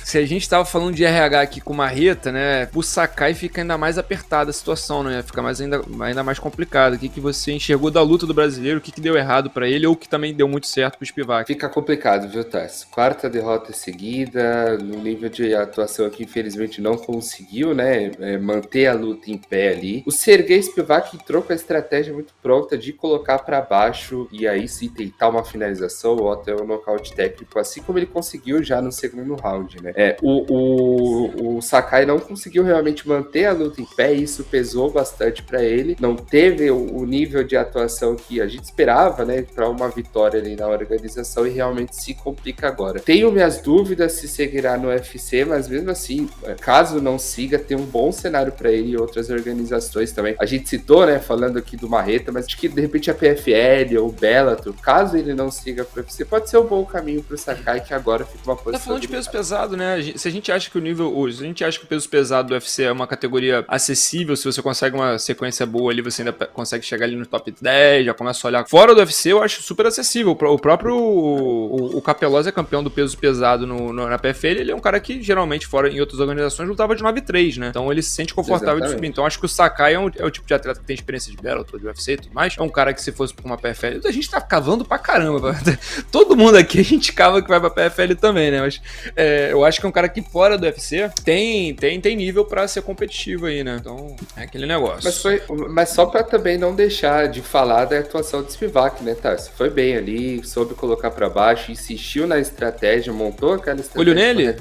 se a gente tava falando de RH aqui com Marreta, né? O Sakai fica ainda mais apertada a situação, né? Fica mais ainda, ainda mais complicado. O que, que você enxergou da luta do brasileiro? O que, que deu errado para ele ou o que também deu muito certo pro Spivak? Fica complicado, viu, Tarso? Quarta derrota seguida, no nível de atuação aqui, infelizmente não conseguiu, né? É, manter a luta em pé ali. O Sergei Spivak entrou com a estratégia muito pronta de colocar para baixo e aí sim tentar uma finalização ou até um nocaute técnico, assim como ele conseguiu já no segundo round, né? É, o, o, o Sakai não conseguiu realmente manter a luta em pé, e isso pesou bastante para ele. Não teve o, o, nível de atuação que a gente esperava, né, para uma vitória ali na organização e realmente se complica agora. Tenho minhas dúvidas se seguirá no UFC, mas mesmo assim, caso não siga, tem um bom cenário para ele e outras organizações também. A gente citou, né, falando aqui do Marreta, mas acho que de repente a PFL ou o Bellator, caso ele não siga pro UFC, pode ser um bom caminho pro Sakai que agora fica uma posição. Tá falando de peso pesado, né? Né? Se a gente acha que o nível hoje, se a gente acha que o peso pesado do UFC é uma categoria acessível, se você consegue uma sequência boa ali, você ainda consegue chegar ali no top 10, já começa a olhar. Fora do UFC, eu acho super acessível. O próprio o, o Capelós é campeão do peso pesado no, no, na PFL, ele é um cara que geralmente, fora em outras organizações, lutava de 9-3, né? Então ele se sente confortável Exatamente. de subir. Então acho que o Sakai é, um, é, o tipo de atleta que tem experiência de Bellator, de UFC e tudo mais. É um cara que se fosse pra uma PFL, a gente tá cavando pra caramba. Todo mundo aqui a gente cava que vai pra PFL também, né? Mas é, eu acho que é um cara que fora do UFC tem, tem, tem nível para ser competitivo aí, né? Então é aquele negócio. Mas, foi, mas só pra também não deixar de falar da atuação do Spivak, né, Tarso? Foi bem ali, soube colocar para baixo, insistiu na estratégia, montou aquela estratégia. Olho nele?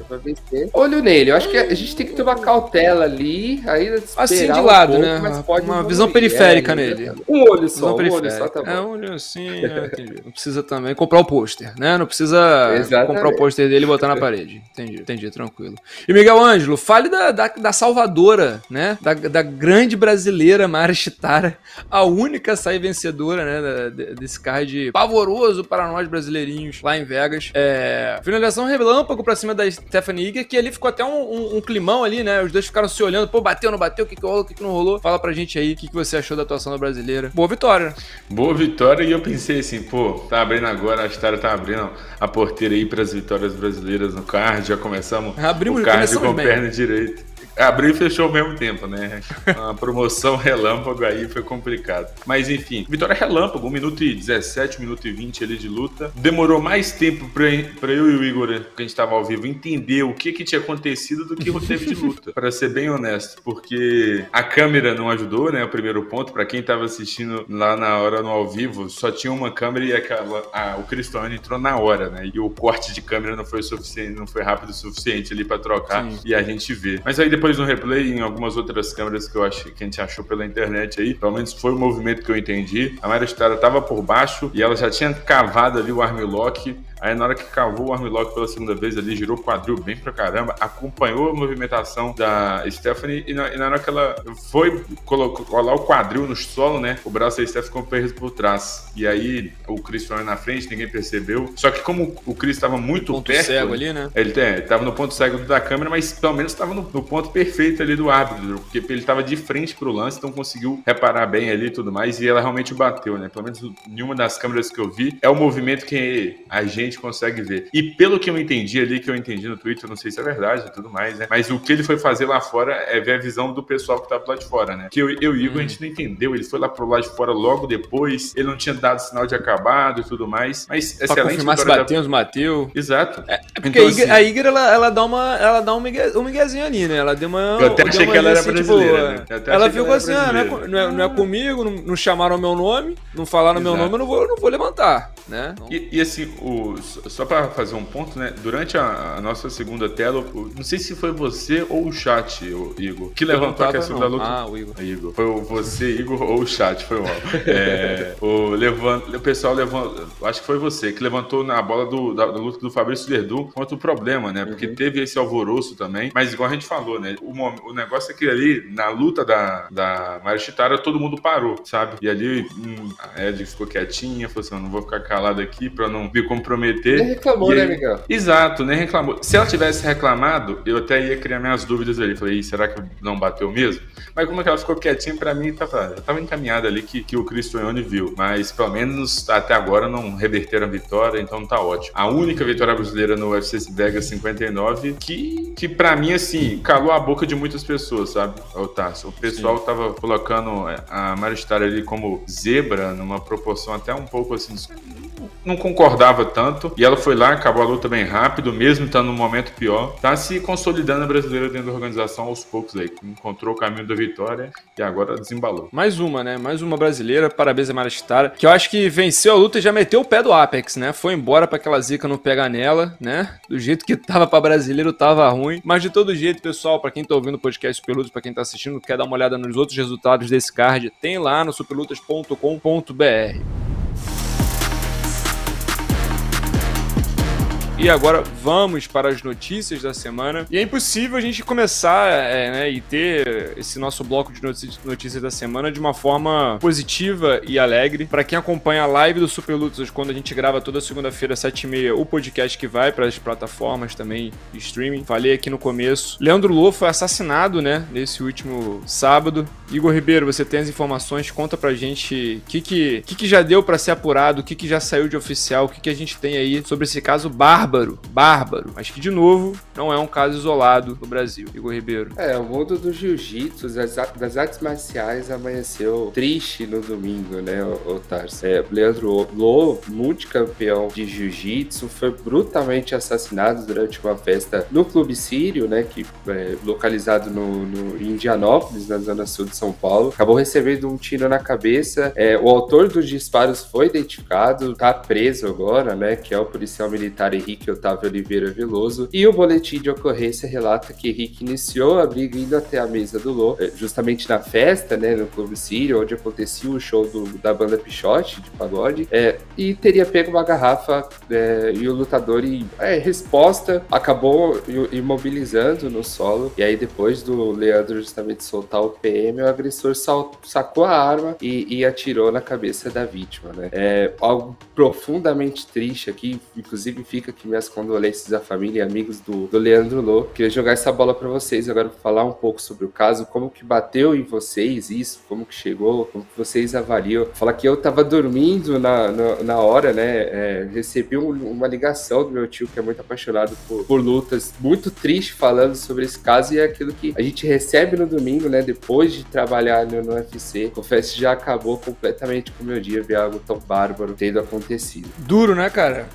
Olho nele. Eu acho que a gente tem que tomar cautela ali, aí assim de lado, um pouco, né? Uma visão periférica é, nele. Um olho só, um olho só tá bom. É um olho assim, é, entendi. Não precisa também comprar o pôster, né? Não precisa Exatamente. comprar o pôster dele e botar na parede. Entendi, entendi, tranquilo. E Miguel Ângelo, fale da, da, da salvadora, né? Da, da grande brasileira Mara Chitara, a única a sair vencedora, né? Da, desse card pavoroso para nós brasileirinhos lá em Vegas. É, finalização relâmpago pra cima da Stephanie Iger, que ali ficou até um, um, um, climão ali, né? Os dois ficaram se olhando, pô, bateu, não bateu, o que, que rolou, o que, que não rolou. Fala pra gente aí o que, que você achou da atuação da brasileira. Boa vitória. Boa vitória, e eu pensei assim, pô, tá abrindo agora, a história tá abrindo a porteira aí pras vitórias brasileiras no card, começamos Abrimos, o card com bem. perna direita. Abriu e fechou ao mesmo tempo, né? A promoção relâmpago aí foi complicado. Mas enfim, vitória relâmpago, 1 minuto e 17, 1 minuto e 20 ali de luta. Demorou mais tempo pra, pra eu e o Igor, que a gente tava ao vivo, entender o que que tinha acontecido do que o tempo de luta. para ser bem honesto, porque a câmera não ajudou, né? O primeiro ponto, para quem tava assistindo lá na hora no ao vivo, só tinha uma câmera e aquela, o Cristiano entrou na hora, né? E o corte de câmera não foi suficiente, não foi rápido o suficiente ali para trocar Sim. e a gente vê. Mas aí depois depois no replay, em algumas outras câmeras que eu achei que a gente achou pela internet aí, pelo menos foi o movimento que eu entendi. A Mayra Stara tava por baixo e ela já tinha cavado ali o armlock Aí na hora que cavou o armlock pela segunda vez ali, girou o quadril bem pra caramba, acompanhou a movimentação da Stephanie e na, e na hora que ela foi colocar lá o quadril no solo, né? O braço da Stephanie ficou preso por trás. E aí o Chris foi na frente, ninguém percebeu. Só que como o Chris estava muito ponto perto. cego ali, né? Ele é, estava no ponto cego da câmera, mas pelo menos estava no, no, ponto perfeito ali do árbitro, porque ele estava de frente pro lance, então conseguiu reparar bem ali e tudo mais. E ela realmente bateu, né? Pelo menos nenhuma das câmeras que eu vi é o movimento que a gente gente consegue ver. E pelo que eu entendi ali, que eu entendi no Twitter, não sei se é verdade e tudo mais, né? Mas o que ele foi fazer lá fora é ver a visão do pessoal que tá pro lado de fora, né? Que eu, eu e o Igor, hum. a gente não entendeu. Ele foi lá pro lado de fora logo depois, ele não tinha dado sinal de acabado e tudo mais. Mas pra excelente. Confirmar se bateu, da... bateu. Exato. É, é porque então, a Iger, assim... a Iger ela, ela dá uma. Ela dá um, migué, um miguezinho ali, né? Ela deu uma. Eu até achei que ela era assim, tipo, brasileira, tipo, né? Ela ficou assim, ah, não é, não, é, não é comigo, não, não chamaram meu nome, não falaram Exato. meu nome, eu não vou, eu não vou levantar, né? E, e assim, o, só pra fazer um ponto, né? Durante a, a, nossa segunda tela, não sei se foi você ou o chat, Igor, que levantou a questão da luta. Ah, o Igor. Igor. Foi você, Igor, ou o chat, foi mal. é, o, o pessoal levantou, acho que foi você, que levantou na bola do, da, da luta do Fabrício Verdun quanto o problema, né? Porque uhum. teve esse alvoroço também, mas igual a gente falou, né? O, o negócio é que ali, na luta da, da Maria Chitara, todo mundo parou, sabe? E ali hum, a Ed ficou quietinha, falou assim: não vou ficar calado aqui pra não me comprometer. Ele reclamou, né, Miguel? Exato, nem reclamou. Se ela tivesse reclamado, eu até ia criar minhas dúvidas ali. Falei, será que não bateu mesmo? Mas como é que ela ficou quietinha, pra mim tava, tava encaminhada ali que, que o Cristiano viu. Mas pelo menos até agora não reverteram a vitória, então tá ótimo. A única vitória brasileira no UFC Vegas 59 que, que pra mim, assim, calou a boca de muitas pessoas, sabe? O, Tasso. o pessoal Sim. tava colocando a Maristar ali como zebra, numa proporção até um pouco assim não concordava tanto. E ela foi lá, acabou a luta bem rápido, mesmo estando num momento pior. Tá se consolidando a brasileira dentro da organização aos poucos aí. Encontrou o caminho da vitória e agora desembalou. Mais uma, né? Mais uma brasileira. Parabéns a Maristara, que eu acho que venceu a luta e já meteu o pé do Apex, né? Foi embora para aquela zica não pegar nela, né? Do jeito que tava para brasileiro, tava ruim. Mas de todo jeito, pessoal, para quem tá ouvindo o podcast Superlutas, para quem tá assistindo, quer dar uma olhada nos outros resultados desse card, tem lá no superlutas.com.br. E agora vamos para as notícias da semana. E é impossível a gente começar é, né, e ter esse nosso bloco de notícias da semana de uma forma positiva e alegre. Para quem acompanha a live do Super Lutas, quando a gente grava toda segunda-feira, 7h30, o podcast que vai para as plataformas também de streaming. Falei aqui no começo. Leandro Lô foi assassinado, né, nesse último sábado. Igor Ribeiro, você tem as informações, conta pra gente o que, que, que, que já deu para ser apurado, o que, que já saiu de oficial, o que, que a gente tem aí sobre esse caso barra bárbaro, bárbaro, mas que de novo não é um caso isolado no Brasil. Igor Ribeiro. É, o mundo do jiu-jitsu, das, artes marciais amanheceu triste no domingo, né, o, o Tarso? É, Leandro Lô, multicampeão de jiu-jitsu, foi brutalmente assassinado durante uma festa no Clube Sírio, né, que é localizado no, no Indianópolis, na zona sul de São Paulo. Acabou recebendo um tiro na cabeça. É, o autor dos disparos foi identificado, tá preso agora, né, que é o policial militar Henrique Henrique Otávio Oliveira Veloso. E o boletim de ocorrência relata que Henrique iniciou a briga indo até a mesa do Lô, eh, justamente na festa, né, no Clube Sírio, onde acontecia o show do, da banda Pichote, de pagode, é, e teria pego uma garrafa é, e o lutador, em é, resposta, acabou imobilizando no solo. E aí, depois do Leandro justamente soltar o PM, o agressor sacou a arma e, e atirou na cabeça da vítima, né? É algo profundamente triste aqui, inclusive fica aqui minhas condolências à família e amigos do, do Leandro Lô. Queria jogar essa bola para vocês agora falar um pouco sobre o caso, como que bateu em vocês isso, como que chegou, como que vocês avaliam. Falar que eu tava dormindo na, na, na hora, né? É, recebi um, uma ligação do meu tio que é muito apaixonado por, por lutas, muito triste falando sobre esse caso e é aquilo que a gente recebe no domingo, né? Depois de trabalhar no, no UFC. Confesso que já acabou completamente com o meu dia ver algo tão bárbaro tendo acontecido. Duro, né, cara?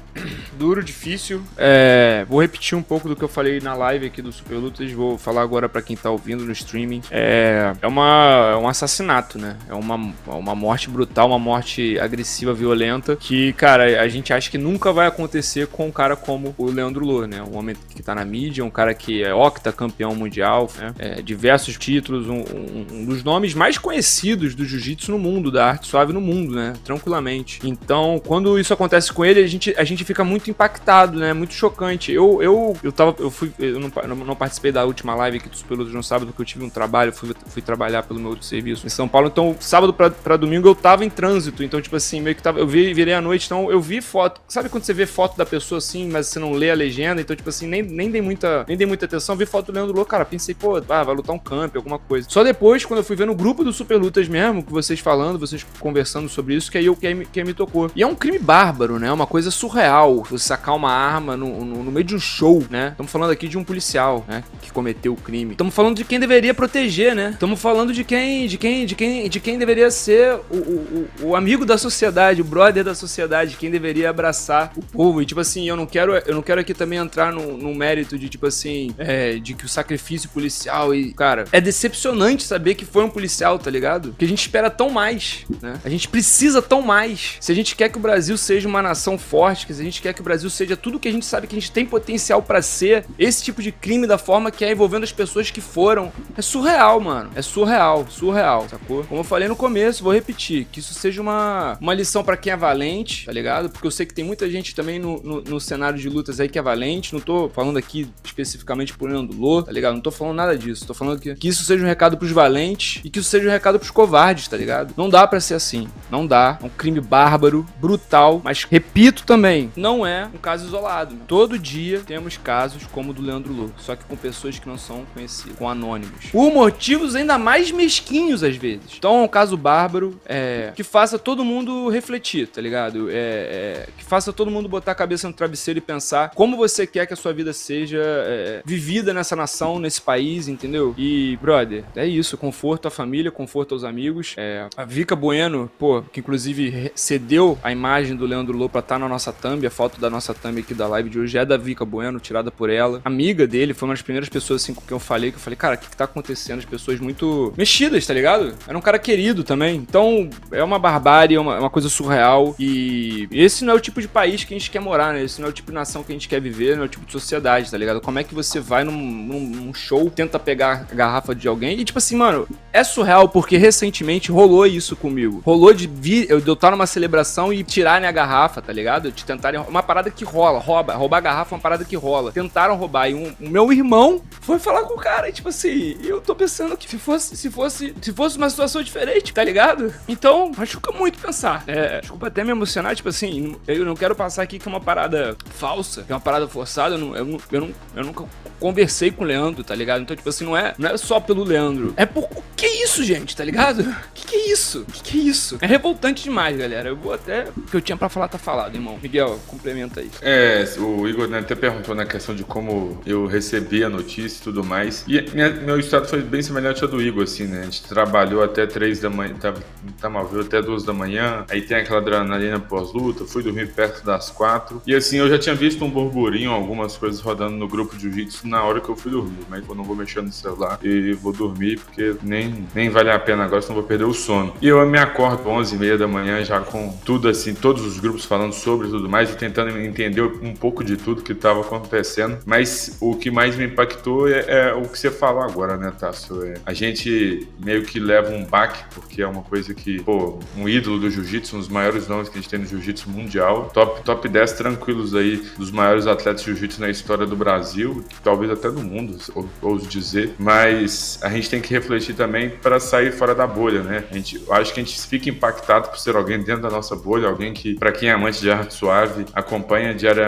Duro, difícil difícil. É, vou repetir um pouco do que eu falei na live aqui do Super Lutas, vou falar agora para quem tá ouvindo no streaming. É, é, uma, é um assassinato, né? É uma, é uma morte brutal, uma morte agressiva, violenta, que, cara, a gente acha que nunca vai acontecer com um cara como o Leandro Lô, né? Um homem que tá na mídia, um cara que é octa campeão mundial, né? É, diversos títulos, um, um, um, dos nomes mais conhecidos do jiu-jitsu no mundo, da arte suave no mundo, né? Tranquilamente. Então, quando isso acontece com ele, a gente, a gente fica muito impactado né? Muito chocante. Eu, eu, eu tava. Eu fui. Eu não, não participei da última live aqui dos Peludos no sábado, porque eu tive um trabalho, fui, fui trabalhar pelo meu outro serviço em São Paulo. Então, sábado pra, pra domingo eu tava em trânsito. Então, tipo assim, meio que tava. Eu vi, virei à noite, então eu vi foto. Sabe quando você vê foto da pessoa assim, mas você não lê a legenda? Então, tipo assim, nem, nem dei muita. Nem dei muita atenção. Vi foto do Leandro Lô, cara. Pensei, pô, ah, vai lutar um camp, alguma coisa. Só depois, quando eu fui ver no grupo do Super Lutas mesmo, que vocês falando, vocês conversando sobre isso, que aí eu que, que me tocou. E é um crime bárbaro, né? Uma coisa surreal. Você sacar uma arma no, no, no meio de um show, né? Estamos falando aqui de um policial, né? Que cometeu o crime. Estamos falando de quem deveria proteger, né? Estamos falando de quem, de quem, de quem, de quem deveria ser o, o, o, amigo da sociedade, o brother da sociedade, quem deveria abraçar o povo. E tipo assim, eu não quero, eu não quero aqui também entrar no, no mérito de tipo assim, é, de que o sacrifício policial e cara, é decepcionante saber que foi um policial, tá ligado? Que a gente espera tão mais, né? A gente precisa tão mais. Se a gente quer que o Brasil seja uma nação forte, se a gente quer que o Brasil seja tudo que a gente sabe que a gente tem potencial para ser esse tipo de crime da forma que é envolvendo as pessoas que foram. É surreal, mano. É surreal, surreal, sacou? Como eu falei no começo, vou repetir, que isso seja uma, uma lição para quem é valente, tá ligado? Porque eu sei que tem muita gente também no, no, no, cenário de lutas aí que é valente. Não tô falando aqui especificamente por Leandro Lô, tá ligado? Não tô falando nada disso. Tô falando que, que isso seja um recado pros valentes e que isso seja um recado pros covardes, tá ligado? Não dá para ser assim. Não dá. É um crime bárbaro, brutal, mas repito também, não é um caso isolado. Mano. Todo dia temos casos como o do Leandro Lô, só que com pessoas que não são conhecidas, com anônimos. Por motivos ainda mais mesquinhos às vezes. Então é um caso bárbaro é, que faça todo mundo refletir, tá ligado? É, é, que faça todo mundo botar a cabeça no travesseiro e pensar como você quer que a sua vida seja é, vivida nessa nação, nesse país, entendeu? E, brother, é isso. Conforto à família, conforto aos amigos. É, a Vika Bueno, pô, que inclusive cedeu a imagem do Leandro Lô pra estar tá na nossa thumb, a foto da nossa thumb aqui da live de hoje é da Vika Bueno, tirada por ela. Amiga dele, foi uma das primeiras pessoas assim com quem eu falei, que eu falei, cara, o que, que tá acontecendo? As pessoas muito mexidas, tá ligado? Era um cara querido também. Então, é uma barbárie, é uma, é uma coisa surreal. E esse não é o tipo de país que a gente quer morar, né? Esse não é o tipo de nação que a gente quer viver, não é o tipo de sociedade, tá ligado? Como é que você vai num, num, num show, tenta pegar a garrafa de alguém e, tipo assim, mano, é surreal porque recentemente rolou isso comigo. Rolou de vir, eu, eu estar numa celebração e tirar minha garrafa, tá ligado? De tentar tentarem. Uma parada que rola, rouba. Roubar garrafa é uma parada que rola. Tentaram roubar. E um, o meu irmão foi falar com o cara. E, tipo assim, eu tô pensando que se fosse, se fosse, se fosse uma situação diferente, tá ligado? Então, machuca muito pensar. É, desculpa até me emocionar, tipo assim, eu não quero passar aqui que é uma parada falsa, que é uma parada forçada. Eu, não, eu, eu, não, eu nunca conversei com o Leandro, tá ligado? Então, tipo assim, não é, não é só pelo Leandro. É por. O que é isso, gente, tá ligado? O que, que é isso? O que, que é isso? É revoltante demais, galera. Eu vou até. O que eu tinha pra falar tá falado, irmão. Miguel, complementa aí. É, o Igor né, até perguntou na questão de como eu recebi a notícia e tudo mais. E minha, meu estado foi bem semelhante ao do Igor, assim, né? A gente trabalhou até três da manhã, tava, tava viu até duas da manhã. Aí tem aquela adrenalina pós-luta. Fui dormir perto das quatro. E assim, eu já tinha visto um burburinho, algumas coisas rodando no grupo de jiu-jitsu na hora que eu fui dormir. Mas eu não vou mexer no celular e vou dormir, porque nem, nem vale a pena agora, senão vou perder o sono. E eu me acordo 11 e meia da manhã já com tudo assim, todos os grupos falando sobre tudo mais e tentando entender um pouco de tudo que estava acontecendo. Mas o que mais me impactou é, é, o que você falou agora, né, Tasso? É, a gente meio que leva um baque, porque é uma coisa que, pô, um ídolo do jiu-jitsu, um dos maiores nomes que a gente tem no jiu-jitsu mundial, top, top 10 tranquilos aí dos maiores atletas de jiu-jitsu na história do Brasil, talvez até do mundo, ouso dizer. Mas a gente tem que refletir também para sair fora da bolha, né? A gente, acho que a gente fica impactado por ser alguém dentro da nossa bolha, alguém que, para quem é amante de arte suave, acompanha diariamente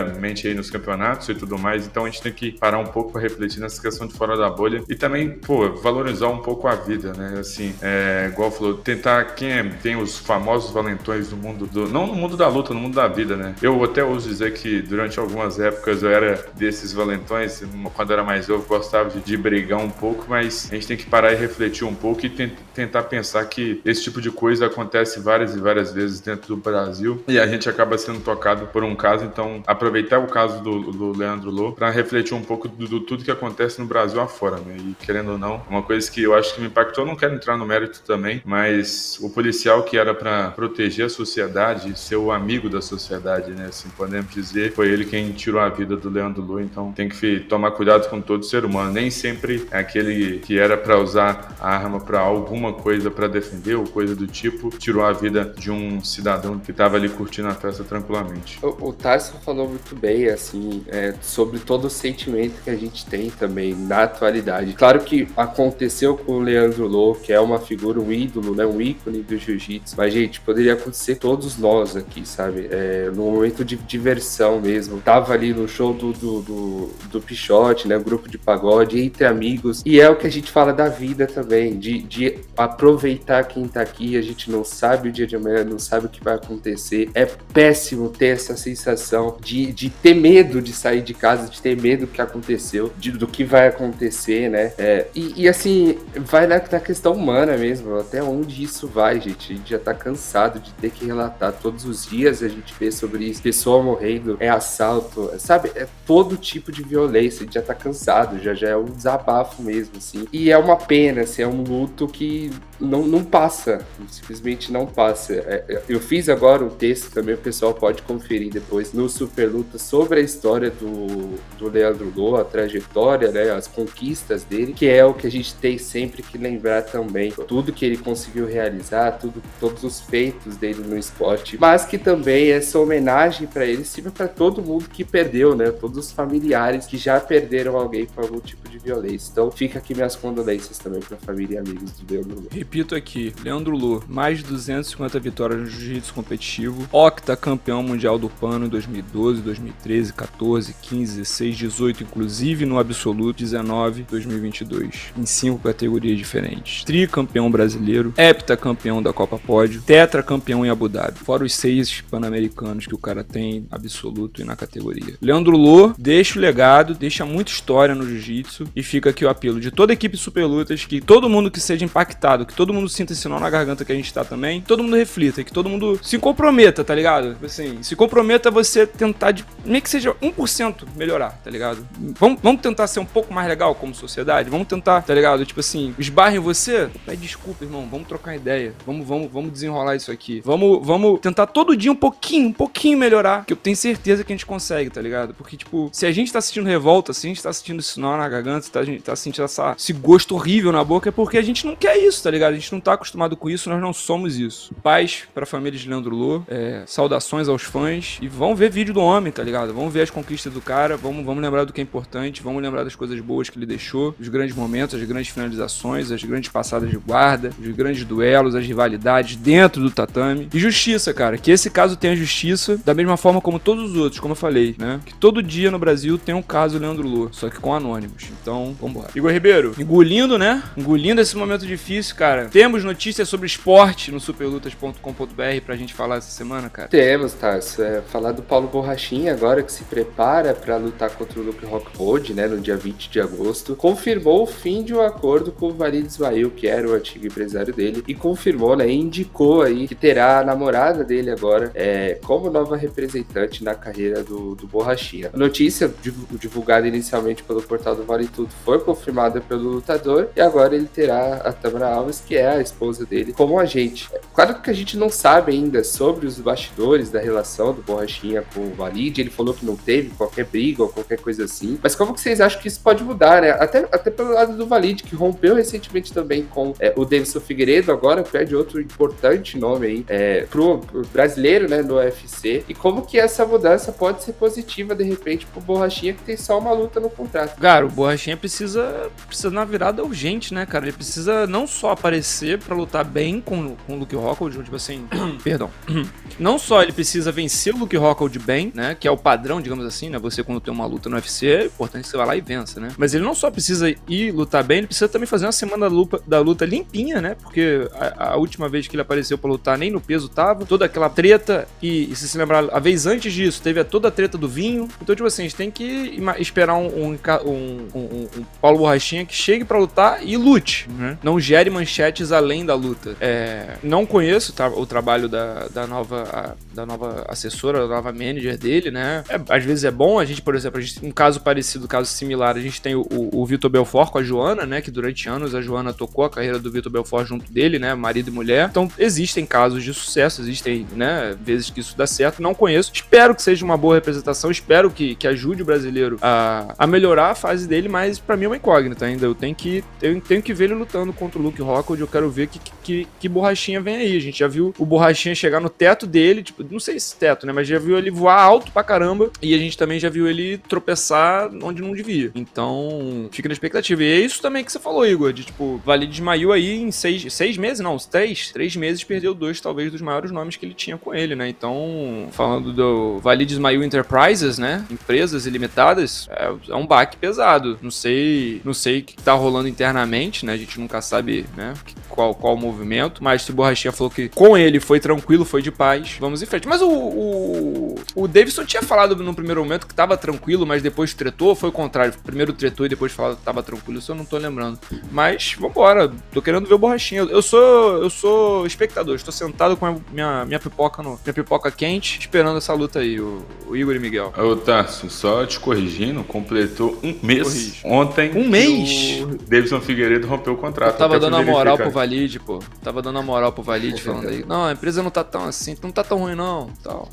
aí nos campeonatos e tudo mais. Então a gente tem que parar um pouco para refletir nessa questão de fora da bolha e também, pô, valorizar um pouco a vida, né? Assim, é, igual falou, tentar quem é, tem os famosos valentões do mundo do, não no mundo da luta, no mundo da vida, né? Eu até ouso dizer que durante algumas épocas eu era desses valentões, quando era mais novo, gostava de, de brigar um pouco, mas a gente tem que parar e refletir um pouco e tentar pensar que esse tipo de coisa acontece várias e várias vezes dentro do Brasil e a gente acaba sendo tocado por um caso, então aproveitar o caso do, do Leandro Lô para refletir um pouco do, do, tudo que acontece no Brasil afora, né? E querendo ou não, uma coisa que eu acho que me impactou, não quero entrar no mérito também, mas o policial que era para proteger a sociedade, ser o amigo da sociedade, né? Assim, podemos dizer, foi ele quem tirou a vida do Leandro Lô, então tem que tomar cuidado com todo ser humano, nem sempre é aquele que era para usar a arma para alguma coisa para defender ou coisa do tipo, tirou a vida de um cidadão que estava ali curtindo a festa tranquilamente. O, o Tarso falou muito bem, assim, é, sobre todo o sentimento que a gente tem também na atualidade. Claro que aconteceu com o Leandro Lô, que é uma figura, um ídolo, né, um ícone do jiu-jitsu, mas, gente, poderia acontecer todos nós aqui, sabe? É, no momento de diversão mesmo. Tava ali no show do, do, do, do Pichote, né, grupo de pagode, entre amigos, e é o que a gente fala da vida também, de, de aproveitar quem tá aqui, a gente não sabe o dia de amanhã, não sabe o que vai acontecer. É péssimo ter essa sensação de, de ter medo de sair de casa, de ter medo do que aconteceu, de, do que vai acontecer, né? É, e, e, assim, vai na, na, questão humana mesmo, até onde isso vai, gente. A gente já tá cansado de ter que relatar todos os dias a gente vê sobre isso, pessoa morrendo, é assalto, sabe? É todo tipo de violência, a gente já tá cansado, já, já é um desabafo mesmo, assim. E é uma pena, assim, é um luto que não, não passa, simplesmente não passa. É, é, eu fiz agora um texto também, o pessoal pode conferir depois no Super Luta sobre a história do, do Leandro Lô, a trajetória, né, as conquistas dele, que é o que a gente tem sempre que lembrar também. Tudo que ele conseguiu realizar, tudo, todos os feitos dele no esporte, mas que também essa homenagem para ele sirva para todo mundo que perdeu, né, todos os familiares que já perderam alguém por algum tipo de violência. Então fica aqui minhas condolências também para a família e amigos do Leandro Lô. Repito aqui, Leandro Lô, mais de 250 vitórias no jiu-jitsu competitivo, octa campeão mundial do pano em 2012, 2013, 14, 15, 16, 18, inclusive no absoluto 19, 2022, em cinco categorias diferentes. Tricampeão brasileiro, heptacampeão da Copa Pódio, tetracampeão em Abu Dhabi, fora os seis pan-americanos que o cara tem absoluto e na categoria. Leandro Lô deixa o legado, deixa muita história no jiu-jitsu e fica aqui o apelo de toda a equipe Superlutas que todo mundo que seja impactado, que todo mundo sinta esse nó na garganta que a gente tá também, todo mundo reflita, que todo mundo se comprometa, tá ligado? Assim, se comprometa a você tentar de, nem que seja 1% melhorar, tá ligado? Vamos, vamos tentar ser um pouco mais legal como sociedade, vamos tentar, tá ligado? Tipo assim, esbarre em você, pede desculpa, irmão, vamos trocar ideia, vamos, vamos, vamos desenrolar isso aqui. Vamos, vamos tentar todo dia um pouquinho, um pouquinho melhorar, que eu tenho certeza que a gente consegue, tá ligado? Porque, tipo, se a gente tá sentindo revolta, se a gente tá sentindo esse nó na garganta, se a gente tá sentindo essa, esse gosto horrível na boca, é porque a gente não quer isso, tá ligado? Ligado? A gente não tá acostumado com isso, nós não somos isso. Paz pra família de Leandro Lô, é, saudações aos fãs e vão ver vídeo do homem, tá ligado? Vamos ver as conquistas do cara, vamos, vamos lembrar do que é importante, vamos lembrar das coisas boas que ele deixou, os grandes momentos, as grandes finalizações, as grandes passadas de guarda, os grandes duelos, as rivalidades dentro do tatame. E justiça, cara, que esse caso tenha justiça da mesma forma como todos os outros, como eu falei, né? Que todo dia no Brasil tem um caso Leandro Lô, só que com anônimos. Então, vambora. Igor Ribeiro, engolindo, né? Engolindo esse momento difícil, cara. Temos notícias sobre esporte no superlutas.com.br pra gente falar essa semana, cara? Temos, Tarso. É, falar do Paulo Borrachinha agora, que se prepara para lutar contra o Luke Rockhold, né? No dia 20 de agosto. Confirmou o fim de um acordo com o Valide Ismail, que era o antigo empresário dele, e confirmou, né? Indicou aí que terá a namorada dele agora é, como nova representante na carreira do, do Borrachinha. A notícia divulgada inicialmente pelo portal do Vale Tudo foi confirmada pelo lutador e agora ele terá a Tamara Alves, que é a esposa dele, como agente. Claro que a gente não sabe ainda sobre os bastidores da relação do Borrachinha com o Valide, ele falou que não teve qualquer briga ou qualquer coisa assim, mas como que vocês acham que isso pode mudar, né? Até, até pelo lado do Valide, que rompeu recentemente também com é, o Davidson Figueiredo, agora perde outro importante nome aí é, pro, pro brasileiro, né, do UFC, e como que essa mudança pode ser positiva, de repente, pro Borrachinha, que tem só uma luta no contrato. Cara, o Borrachinha precisa, precisa na virada urgente, né, cara? Ele precisa não só aparecer para lutar bem com, com o Luke Rockhold, tipo assim, perdão. Não só ele precisa vencer o Luke Rockhold bem, né, que é o padrão, digamos assim, né? Você quando tem uma luta no UFC, é importante que você vá lá e vença, né? Mas ele não só precisa ir lutar bem, ele precisa também fazer uma semana da luta, da luta limpinha, né? Porque a, a última vez que ele apareceu para lutar nem no peso tava, toda aquela treta e, e se se lembrar, a vez antes disso, teve toda a treta do vinho. Então, tipo assim, a gente tem que esperar um, um, um, um Paulo Borrachinha que chegue para lutar e lute, né? Não gere manchetes além da luta. É, não conheço tá, o trabalho da, da, nova, a, da nova assessora, da nova manager dele, né? É, às vezes é bom, a gente, por exemplo, a gente, um caso parecido, um caso similar, a gente tem o, o, o Vitor Belfort com a Joana, né? Que durante anos a Joana tocou a carreira do Vitor Belfort junto dele, né? Marido e mulher. Então, existem casos de sucesso, existem, né? Vezes que isso dá certo. Não conheço. Espero que seja uma boa representação, espero que, que ajude o brasileiro a, a melhorar a fase dele, mas para mim é uma incógnita ainda. Eu tenho que, eu tenho que ver ele lutando contra o Luke Rockhold. Eu quero ver que, que, que borrachinha vem aí. A gente já viu o borrachinha chegar no teto dele, tipo, não sei se teto, né? Mas já viu ele voar alto pra caramba. E a gente também já viu ele tropeçar onde não devia. Então, fica na expectativa. E é isso também que você falou, Igor, de tipo, Vale desmaiou aí em seis, seis meses, não, três, três meses perdeu dois, talvez, dos maiores nomes que ele tinha com ele, né? Então, falando do Vale desmaiou Enterprises, né? Empresas ilimitadas, é, é um baque pesado. Não sei, não sei o que tá rolando internamente, né? A gente nunca sabe, né? Love Qual, qual o movimento, mas se o Borrachinha falou que com ele foi tranquilo, foi de paz, vamos em frente. Mas o, o, o Davidson tinha falado no primeiro momento que tava tranquilo, mas depois tretou, foi o contrário. Primeiro tretou e depois falou que tava tranquilo, isso eu não tô lembrando. Mas vambora, tô querendo ver o Borrachinha. Eu sou, eu sou espectador, estou sentado com a minha, minha pipoca no, minha pipoca quente, esperando essa luta aí, o, o Igor e Miguel. Ô, Tarso, só te corrigindo, completou um mês Corrige. ontem. Um mês? O Davidson Figueiredo rompeu o contrato. Eu tava dando a moral pro Valide, pô. Tava dando a moral pro Valide, falando aí, não, a empresa não tá tão assim, não tá tão ruim não, tal.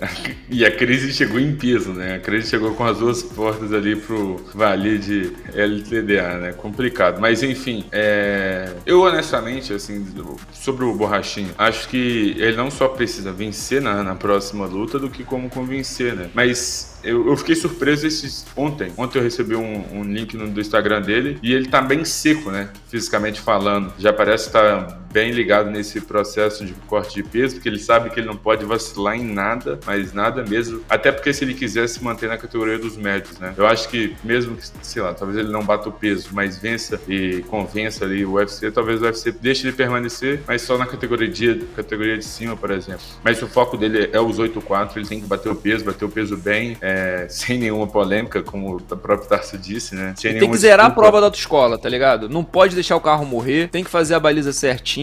e a crise chegou em peso, né? A crise chegou com as duas portas ali pro Valide LTDA, né? Complicado. Mas enfim, é... eu honestamente, assim, sobre o Borrachinho, acho que ele não só precisa vencer na, na próxima luta do que como convencer, né? Mas eu, eu, fiquei surpreso esses ontem. Ontem eu recebi um, um link no, do Instagram dele e ele tá bem seco, né? Fisicamente falando. Já parece estar tá bem ligado nesse processo de corte de peso, porque ele sabe que ele não pode vacilar em nada, mas nada mesmo. Até porque se ele quiser se manter na categoria dos médios, né? Eu acho que mesmo que, sei lá, talvez ele não bata o peso, mas vença e convença ali o UFC, talvez o UFC deixe ele permanecer, mas só na categoria de, categoria de cima, por exemplo. Mas o foco dele é os 8-4, ele tem que bater o peso, bater o peso bem. É, sem nenhuma polêmica, como o próprio Tarso disse, né? Sem tem que zerar desculpa. a prova da autoescola, tá ligado? Não pode deixar o carro morrer, tem que fazer a baliza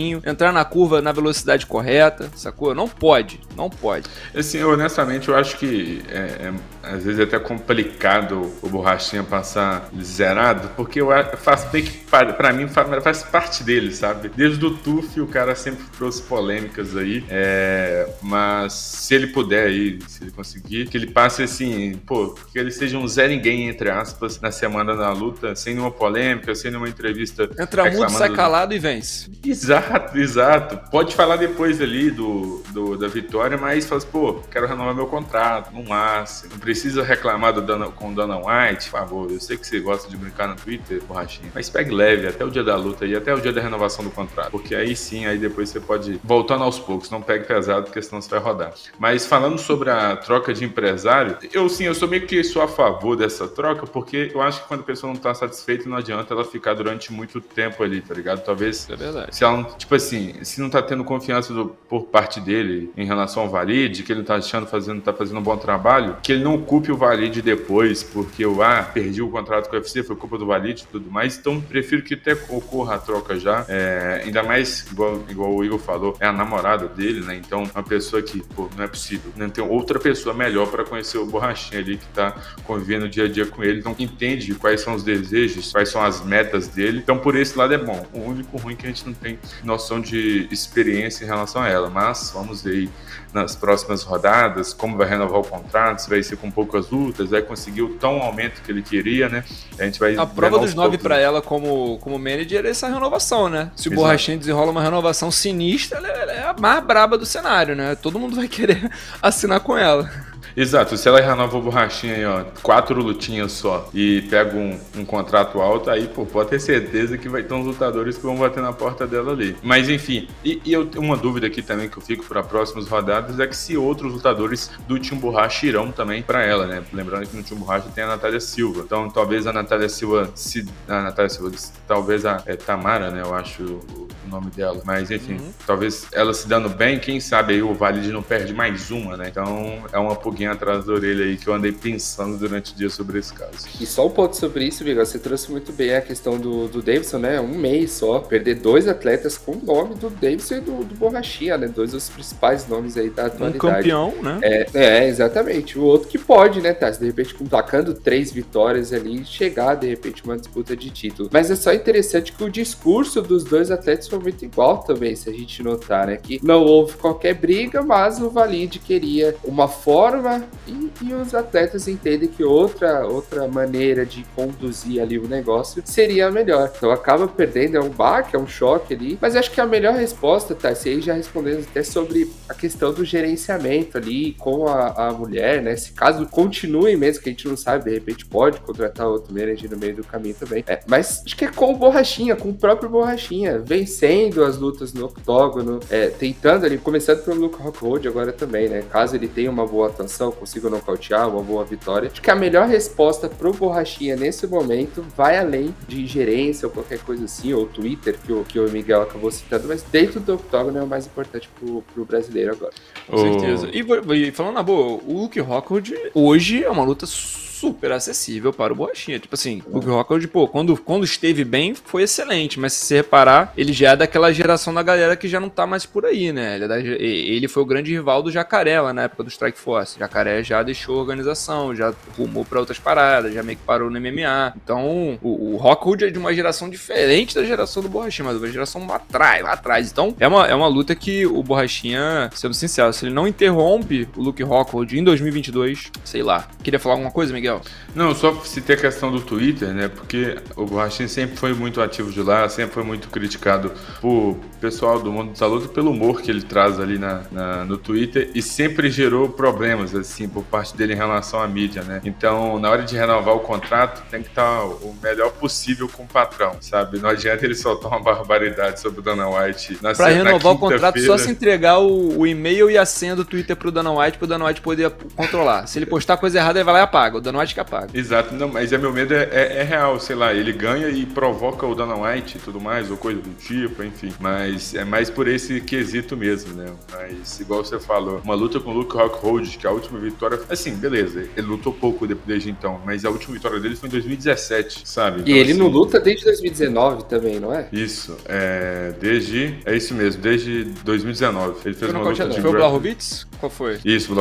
certinho entrar na curva na velocidade correta, sacou? Não pode, não pode. Assim, honestamente, eu acho que é, é às vezes é até complicado o Borrachinha passar zerado, porque eu faço bem que, pra mim, faz parte dele, sabe? Desde o TUF, o cara sempre trouxe polêmicas aí, é, mas se ele puder aí, se ele conseguir, que ele passe assim, pô, que ele seja um zé ninguém, entre aspas, na semana da luta, sem nenhuma polêmica, sem nenhuma entrevista. Entra mudo, sai calado e vence. Exato, exato. Pode falar depois ali do, do da vitória, mas fala assim, pô, quero renovar meu contrato, no máximo. Não precisa reclamar do Dana, com o Dana White, por favor. Eu sei que você gosta de brincar no Twitter, borrachinha. Mas pegue leve até o dia da luta e até o dia da renovação do contrato. Porque aí sim, aí depois você pode voltando aos poucos. Não pegue pesado, porque senão você vai rodar. Mas falando sobre a troca de empresário, eu sim, eu sou meio que sou a favor dessa troca, porque eu acho que quando a pessoa não tá satisfeita, não adianta ela ficar durante muito tempo ali, tá ligado? Talvez. É verdade. Se ela não, tipo assim, se não tá tendo confiança do, por parte dele em relação ao Valide, que ele não tá achando fazendo, tá fazendo um bom trabalho, que ele não ocupe o Valide depois, porque eu ah, perdi o contrato com o UFC, foi culpa do Valide e tudo mais. Então, prefiro que até ocorra a troca já. É, ainda mais, igual, igual o Igor falou, é a namorada dele, né? Então, uma pessoa que, pô, não é possível. Não tem outra pessoa melhor para conhecer o Borrachinha ali que tá convivendo dia a dia com ele, não entende quais são os desejos, quais são as metas dele. Então, por esse lado é bom. O único ruim é que a gente não tem noção de experiência em relação a ela. Mas vamos ver aí nas próximas rodadas, como vai renovar o contrato, se vai ser com poucas lutas, vai conseguir o tão aumento que ele queria, né? A gente vai. A prova dos nove para ela como, como manager é essa renovação, né? Se o Exato. Borrachinha desenrola uma renovação sinistra, é, ela é a mais braba do cenário, né? Todo mundo vai querer assinar com ela. Exato, se ela renova o borrachinha aí, ó, quatro lutinhas só e pega um, um, contrato alto, aí, pô, pode ter certeza que vai ter uns lutadores que vão bater na porta dela ali. Mas enfim, e, e eu tenho uma dúvida aqui também que eu fico para próximas rodadas é que se outros lutadores do Team Borracha irão também para ela, né? Lembrando que no Team Borracha tem a Natália Silva. Então talvez a Natália Silva, se, a Natália Silva, talvez a é, Tamara, né? Eu acho o, o nome dela. Mas enfim, uhum. talvez ela se dando bem, quem sabe aí o Valide não perde mais uma, né? Então é uma pulguinha pulguinha atrás da orelha aí que eu andei pensando durante o dia sobre esse caso. E só um ponto sobre isso, Viga, você trouxe muito bem a questão do, do Davidson, né? Um mês só, perder dois atletas com o nome do Davidson e do, do Borrachinha, né? Dois dos principais nomes aí da atualidade. Um campeão, né? É, é exatamente. O outro que pode, né, tá? De repente, placando três vitórias ali, chegar, de repente, uma disputa de título. Mas é só interessante que o discurso dos dois atletas foi muito igual também, se a gente notar, né? Que não houve qualquer briga, mas o Valide queria uma forma e, e, os atletas entendem que outra, outra maneira de conduzir ali o negócio seria a melhor. Então acaba perdendo, é um baque, é um choque ali, mas acho que a melhor resposta, tá, se aí já respondendo até sobre a questão do gerenciamento ali com a, a mulher, né? Se caso continue mesmo, que a gente não sabe, de repente pode contratar outro manager no meio do caminho também. É, mas acho que é com o Borrachinha, com o próprio Borrachinha, vencendo as lutas no octógono, é, tentando ali, começando pelo Luke Rockhold agora também, né? Caso ele tenha uma boa atuação finalização, consiga nocautear, uma boa vitória. Acho que a melhor resposta pro Borrachinha nesse momento vai além de gerência ou qualquer coisa assim, ou Twitter, que o, que o Miguel acabou citando, mas dentro do octógono é o mais importante pro, pro brasileiro agora. Com certeza. E, e falando na boa, o Luke Rockwood hoje é uma luta super acessível para o Borrachinha. Tipo assim, o Rockhold, pô, quando, quando esteve bem, foi excelente, mas se você reparar, ele já é daquela geração da galera que já não tá mais por aí, né? Ele, é da, ele foi o grande rival do Jacaré lá na época do Strike Force. O Jacaré já deixou a organização, já rumou para outras paradas, já meio que parou no MMA. Então, o, o Rockhold é de uma geração diferente da geração do Borrachinha, mas uma geração lá atrás, lá atrás. Então, é uma, é uma luta que o Borrachinha, sendo sincero, se ele não interrompe o Luke Rockhold em 2022, sei lá. Queria falar alguma coisa, Miguel? Não, só citei a questão do Twitter, né? Porque o Borrachinha sempre foi muito ativo de lá, sempre foi muito criticado por pessoal do mundo da luta pelo humor que ele traz ali na, na, no Twitter e sempre gerou problemas, assim, por parte dele em relação à mídia, né? Então, na hora de renovar o contrato, tem que estar o melhor possível com o patrão, sabe? Não adianta ele soltar uma barbaridade sobre o Dana White na Pra renovar o contrato, só se entregar o, o, e-mail e a senha do Twitter pro Dana White, pro Dana White poder controlar. Se ele postar coisa errada, ele vai lá e apaga. O Dana mágica apaga. Exato, não, mas é meu medo é, é, é, real, sei lá, ele ganha e provoca o Dana White e tudo mais, ou coisa do tipo, enfim. Mas é mais por esse quesito mesmo, né? Mas, igual você falou, uma luta com o Luke Rockhold, que a última vitória. Assim, beleza, ele lutou pouco desde então, mas a última vitória dele foi em 2017, sabe? Então, e ele assim, não luta desde 2019 também, não é? Isso, é. Desde. É isso mesmo, desde 2019. Ele fez foi uma luta de. Foi o Blahovitz? Qual foi? Isso.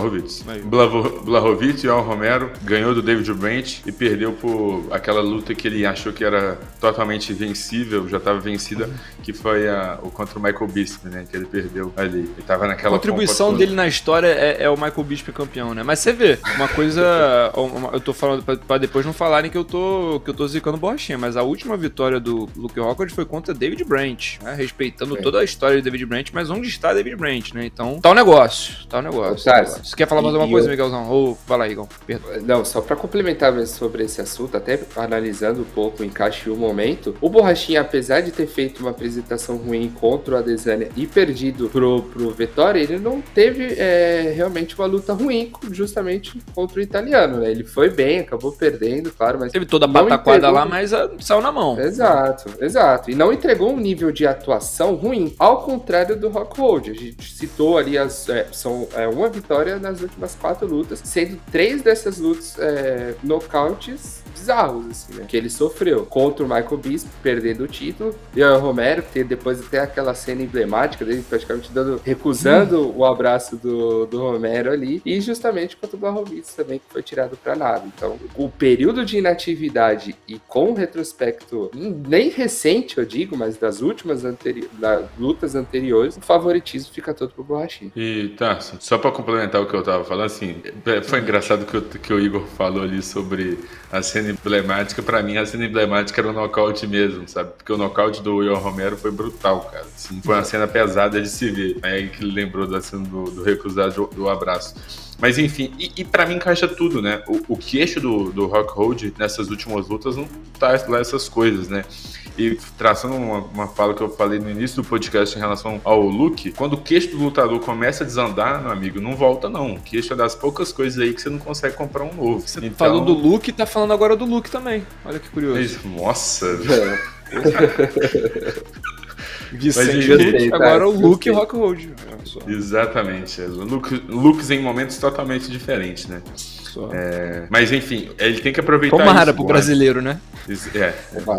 Blahovitz e Al Romero ganhou do David Branch e perdeu por aquela luta que ele achou que era totalmente vencível, já estava vencida, que foi a, o contra o Michael Bisping, né? Que ele perdeu ali. Ele tava naquela. A contribuição dele na história é, é, o Michael Bisping campeão, né? Mas você vê, uma coisa. eu tô falando para depois não falarem que eu tô que eu tô zicando borrachinha, mas a última vitória do Luke Rockford foi contra David Branch, né? Respeitando é. toda a história de David Branch, mas onde está David Branch, né? Então, tá o um negócio, tá o um negócio. Tá Você quer falar mais alguma coisa, eu... Miguelzão? Ou fala aí, Igor. Não, só para complementar sobre esse assunto, até analisando um pouco o encaixe e o momento, o Borrachinha, apesar de ter feito uma apresentação ruim contra o Adesanya e perdido pro, pro Vettori, ele não teve é, realmente uma luta ruim justamente contra o italiano, né? Ele foi bem, acabou perdendo, claro, mas. Teve toda a pataquada lá, mas uh, saiu na mão. Exato, exato. E não entregou um nível de atuação ruim, ao contrário do Rockhold. A gente citou ali as. É, são é, uma vitória nas últimas quatro lutas, sendo três dessas lutas é, nocautes bizarros, assim, né? Que ele sofreu contra o Michael Bisping, perdendo o título, e o Romero, que depois até aquela cena emblemática dele, praticamente dando, recusando hum. o abraço do, do Romero ali, e justamente contra o Blachowicz também, que foi tirado para nada. Então, o período de inatividade e com o retrospecto, nem recente, eu digo, mas das últimas anteri das lutas anteriores, o favoritismo fica todo pro Borrachinha. E tá, só para complementar o que eu tava falando, assim, é, foi engraçado que, eu, que o Igor falou ali sobre a cena emblemática, para mim a cena emblemática era o nocaute mesmo, sabe? Porque o nocaute do Will Romero foi brutal, cara. Assim, foi uma cena pesada de se ver. Aí que ele lembrou da cena do, do recusar do, do abraço. Mas enfim, e, e para mim encaixa tudo, né? O, o queixo do, do Rock Hold nessas últimas lutas não tá lá essas coisas, né? E traçando uma, uma, fala que eu falei no início do podcast em relação ao look, quando o queixo do lutador começa a desandar, meu amigo, não volta não. O queixo é das poucas coisas aí que você não consegue comprar um novo. Você então... falou do look e tá falando agora do look também. Olha que curioso. Nossa. Vicente, Mas, agora o Luke e o Rock Road. Exatamente. Look, looks em momentos totalmente diferentes, né? É, mas enfim, ele tem que aproveitar Tomara isso. pro brasileiro, né? É,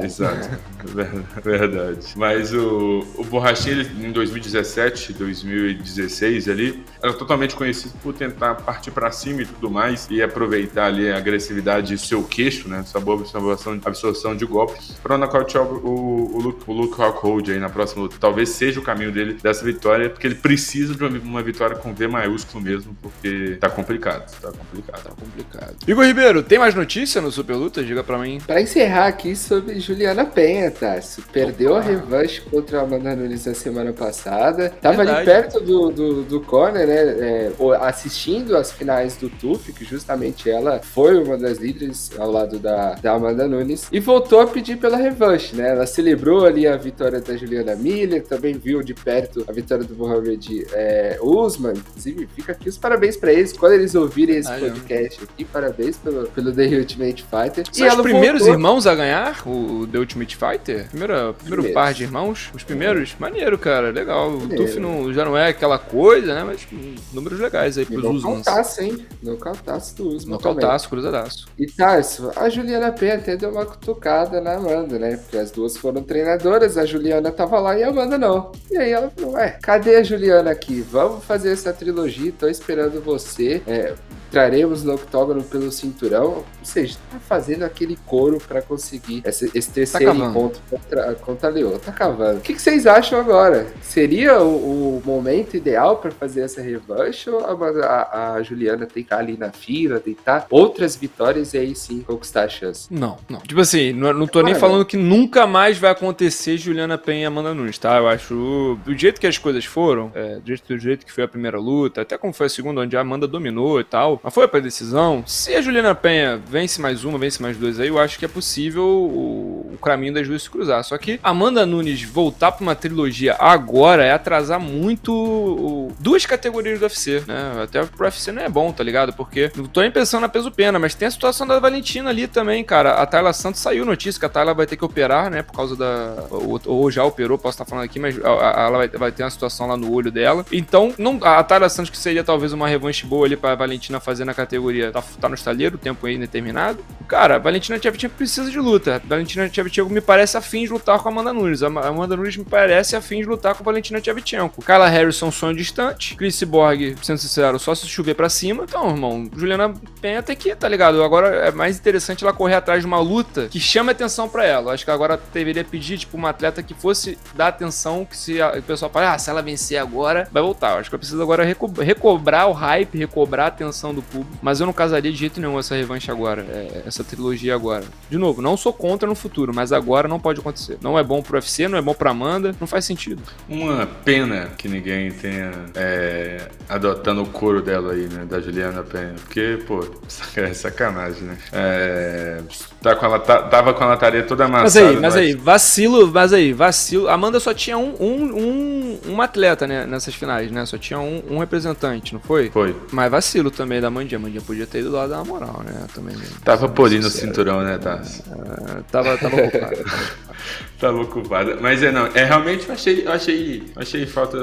exato. Verdade. Mas o, o Borrachinha, ele, em 2017, 2016 ali, era totalmente conhecido por tentar partir para cima e tudo mais e aproveitar ali a agressividade e seu queixo, né? Essa boa absorção, absorção de golpes para nocautear o, o, o, Luke, o Luke Rockhold aí na próxima luta. Talvez seja o caminho dele dessa vitória, porque ele precisa de uma, uma vitória com V maiúsculo mesmo, porque tá complicado. Tá complicado. Complicado. Igor Ribeiro, tem mais notícia no Super Luta? Diga para mim. Para encerrar aqui sobre Juliana Penha, Tarso. Perdeu Opa. a revanche contra a Amanda Nunes na semana passada. Tava Verdade. ali perto do, do, do corner, né? É, assistindo as finais do TUF, que justamente ela foi uma das líderes ao lado da, da Amanda Nunes. E voltou a pedir pela revanche, né? Ela celebrou ali a vitória da Juliana Miller, também viu de perto a vitória do Mohamed é, Usman. Inclusive, fica aqui os parabéns para eles. Quando eles ouvirem esse podcast aqui, parabéns pelo, pelo The Ultimate Fighter. São e os primeiros voltou... irmãos a ganhar o The Ultimate Fighter? Primeiro, primeiro par de irmãos? Os primeiros? Maneiro, cara. Legal. Maneiro. O Tuff não, já não é aquela coisa, né? Mas números legais aí pros Usmans. Nocautaço, hein? Nocautaço do Usman Nocautaço, cruzadaço. E Tarso, a Juliana Penha até deu uma cutucada na Amanda, né? Porque as duas foram treinadoras, a Juliana tava lá e a Amanda não. E aí ela falou, ué, cadê a Juliana aqui? Vamos fazer essa trilogia, tô esperando você. É, traremos no octógono pelo cinturão. Ou seja, tá fazendo aquele couro para conseguir esse, esse tá terceiro tá encontro contra, contra a Leoa. Tá cavando. O que, que vocês acham agora? Seria o, o momento ideal para fazer essa revanche ou a, a, a, Juliana que estar ali na fila, tentar outras vitórias e aí sim conquistar a chance? Não, não. Tipo assim, não, não tô nem falando que nunca mais vai acontecer Juliana Penha e Amanda Nunes, tá? Eu acho. Do jeito que as coisas foram, é, do, jeito, do jeito que foi a primeira luta, até como foi a segunda, onde a Amanda dominou e tal, mas foi pra decisão. Se a Juliana Penha vence mais uma, vence mais duas aí, eu acho que é possível o, o caminho das duas se cruzar. Só que Amanda Nunes voltar pra uma trilogia agora é atrasar muito duas categorias do UFC, né? Até pro UFC não é bom, tá ligado? Porque não tô nem pensando na peso pena, mas tem a situação da Valentina ali também, cara. A Tayla Santos saiu notícia que a Tayla vai ter que operar, né? Por causa da. Ou, ou já operou, posso estar falando aqui, mas ela vai, vai, ter uma situação lá no olho dela. Então, não, a Tayla Santos, que seria talvez uma revanche boa ali pra Valentina fazer na categoria, tá, tá no estaleiro, tempo aí indeterminado. Cara, Valentina Tchevchenko precisa de luta. Valentina Tchevchenko me parece afim de lutar com a Amanda Nunes. A Amanda Nunes me parece afim de lutar com a Valentina Tchevchenko. Kyla Harrison, sonho distante. Chris Borg, sendo sincero, só se chover pra cima. Então, irmão, Juliana Penha tem que, tá ligado? Agora é mais interessante ela correr atrás de uma luta que chame atenção para ela. Acho que agora deveria pedir, tipo, uma atleta que fosse dar atenção, que se a, o pessoal fala, ah, se ela vencer agora, vai voltar. Acho que eu preciso agora reco recobrar o hype, recobrar a atenção do público. Mas eu não casaria de jeito nenhum essa revanche agora, é, essa trilogia agora. De novo, não sou contra no futuro, mas agora não pode acontecer. Não é bom pro UFC, não é bom pra Amanda, não faz sentido. Uma pena que ninguém tenha é, adotando o couro dela aí, né, da Juliana Penha. Porque, pô, é sacanagem, né? É, tá com ela, tá, tava com a lataria toda amassada. Mas aí, mas, mas aí, vacilo, mas aí, vacilo. Amanda só tinha um, um, um, um atleta né, nessas finais, né? Só tinha um, um, representante, não foi? Foi. Mas vacilo também da Mandinha. Mandinha podia ter ido lá dar uma moral, né? Também. Tava polindo o cinturão, né, Tassi? É, tava, tava ocupado. tava ocupado. Mas é não, é realmente eu achei, eu achei, achei falta.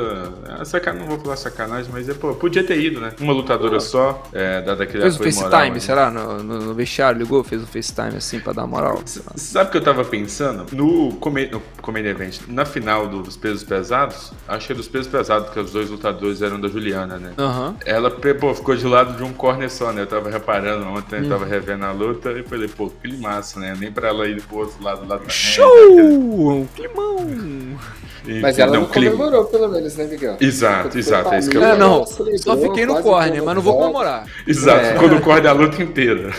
É, sacanagem, não vou falar sacanagem, mas é, pô, podia ter ido, né? Uma lutadora pô. só, é, dada aquele Fez o FaceTime, né? será? No, no, no vestiário, ligou, fez o FaceTime assim pra dar moral. Sabe o que eu tava pensando? No, come, no Comedy Event, na final dos pesos pesados, acho que é dos pesos pesados, que os dois lutadores eram da Juliana, né? Uhum. Ela, pô, ficou de lado de um corner só, né? Eu tava reparando ontem, uhum. eu tava revendo a luta e falei, pô, que massa, né? Nem pra ela ir pro outro lado lá também. Show! Né? Climão! E, mas ela não, não comemorou, pelo menos, né, Miguel? Exato, exato. É isso que eu é, não, só fiquei no corner, mas não vou comemorar. Exato, é. ficou no corner a luta inteira.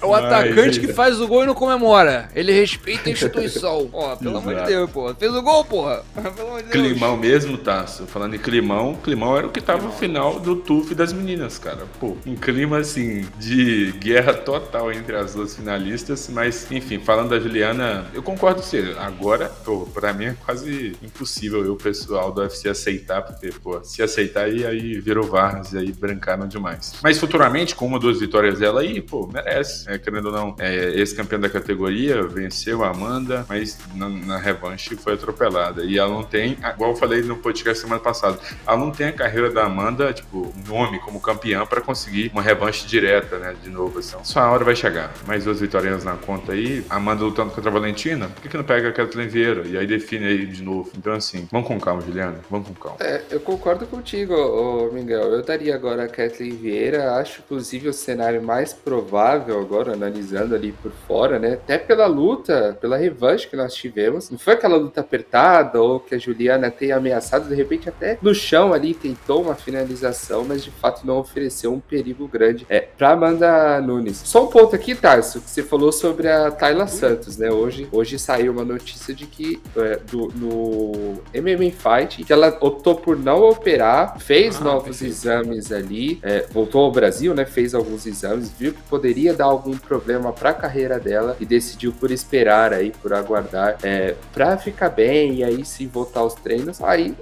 É o atacante que faz o gol e não comemora. Ele respeita a instituição. Ó, pelo amor de Deus, pô. Fez o gol, porra. Pelo amor de Deus. Climão mesmo, Tasso. Falando em climão, climão era o que tava no final do TUF das meninas, cara. Pô, um clima assim de guerra total entre as duas finalistas. Mas, enfim, falando da Juliana, eu concordo com você. Agora, pô, pra mim é quase impossível eu, o pessoal do UFC, aceitar, porque, pô, se aceitar aí, aí virou Vargas e aí brancaram demais. Mas futuramente, com uma ou duas vitórias dela aí, pô, merece é, querendo ou não, é, ex-campeã da categoria, venceu a Amanda, mas na, na, revanche foi atropelada. E ela não tem, igual eu falei no podcast semana passada, ela não tem a carreira da Amanda, tipo, nome como campeã para conseguir uma revanche direta, né, de novo. Assim. Sua hora vai chegar. Mais duas vitórias na conta aí, Amanda lutando contra a Valentina, por que, que não pega a Kathleen Vieira? E aí define aí de novo. Então, assim, vamos com calma, Juliana, vamos com calma. É, eu concordo contigo, ô, Miguel. Eu daria agora a Kathleen Vieira, acho, inclusive, o cenário mais provável agora analisando ali por fora, né? Até pela luta, pela revanche que nós tivemos. Não foi aquela luta apertada ou que a Juliana tenha ameaçado, de repente até no chão ali tentou uma finalização, mas de fato não ofereceu um perigo grande é, pra Amanda Nunes. Só um ponto aqui, Tarso, que você falou sobre a Tayla Santos, né? Hoje, hoje saiu uma notícia de que é, do, no MMA Fight, que ela optou por não operar, fez ah, novos exames ali, é, voltou ao Brasil, né? Fez alguns exames, viu que poderia dar algum problema para a carreira dela e decidiu por esperar aí, por aguardar, é, para ficar bem e aí sim voltar aos treinos. Aí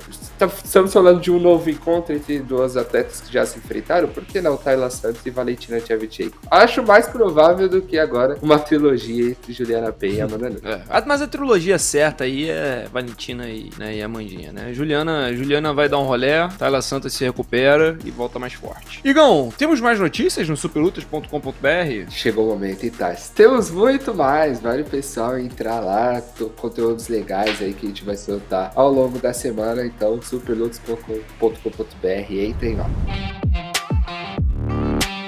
estamos falando de um novo encontro entre duas atletas que já se enfrentaram, por que não Tayla Santos e Valentina Tchevchenko? Acho mais provável do que agora uma trilogia entre Juliana Penha e Amanda Nunes. É, mas a trilogia certa aí é Valentina e, né, e Amandinha, né? Juliana, Juliana vai dar um rolé, Tayla Santos se recupera e volta mais forte. Igão, temos mais notícias no superlutas.com.br? Chegou o momento e tá. Temos muito mais, vale o pessoal entrar lá, conteúdos legais aí que a gente vai soltar ao longo da semana, então superlutos.com.br, entrem lá.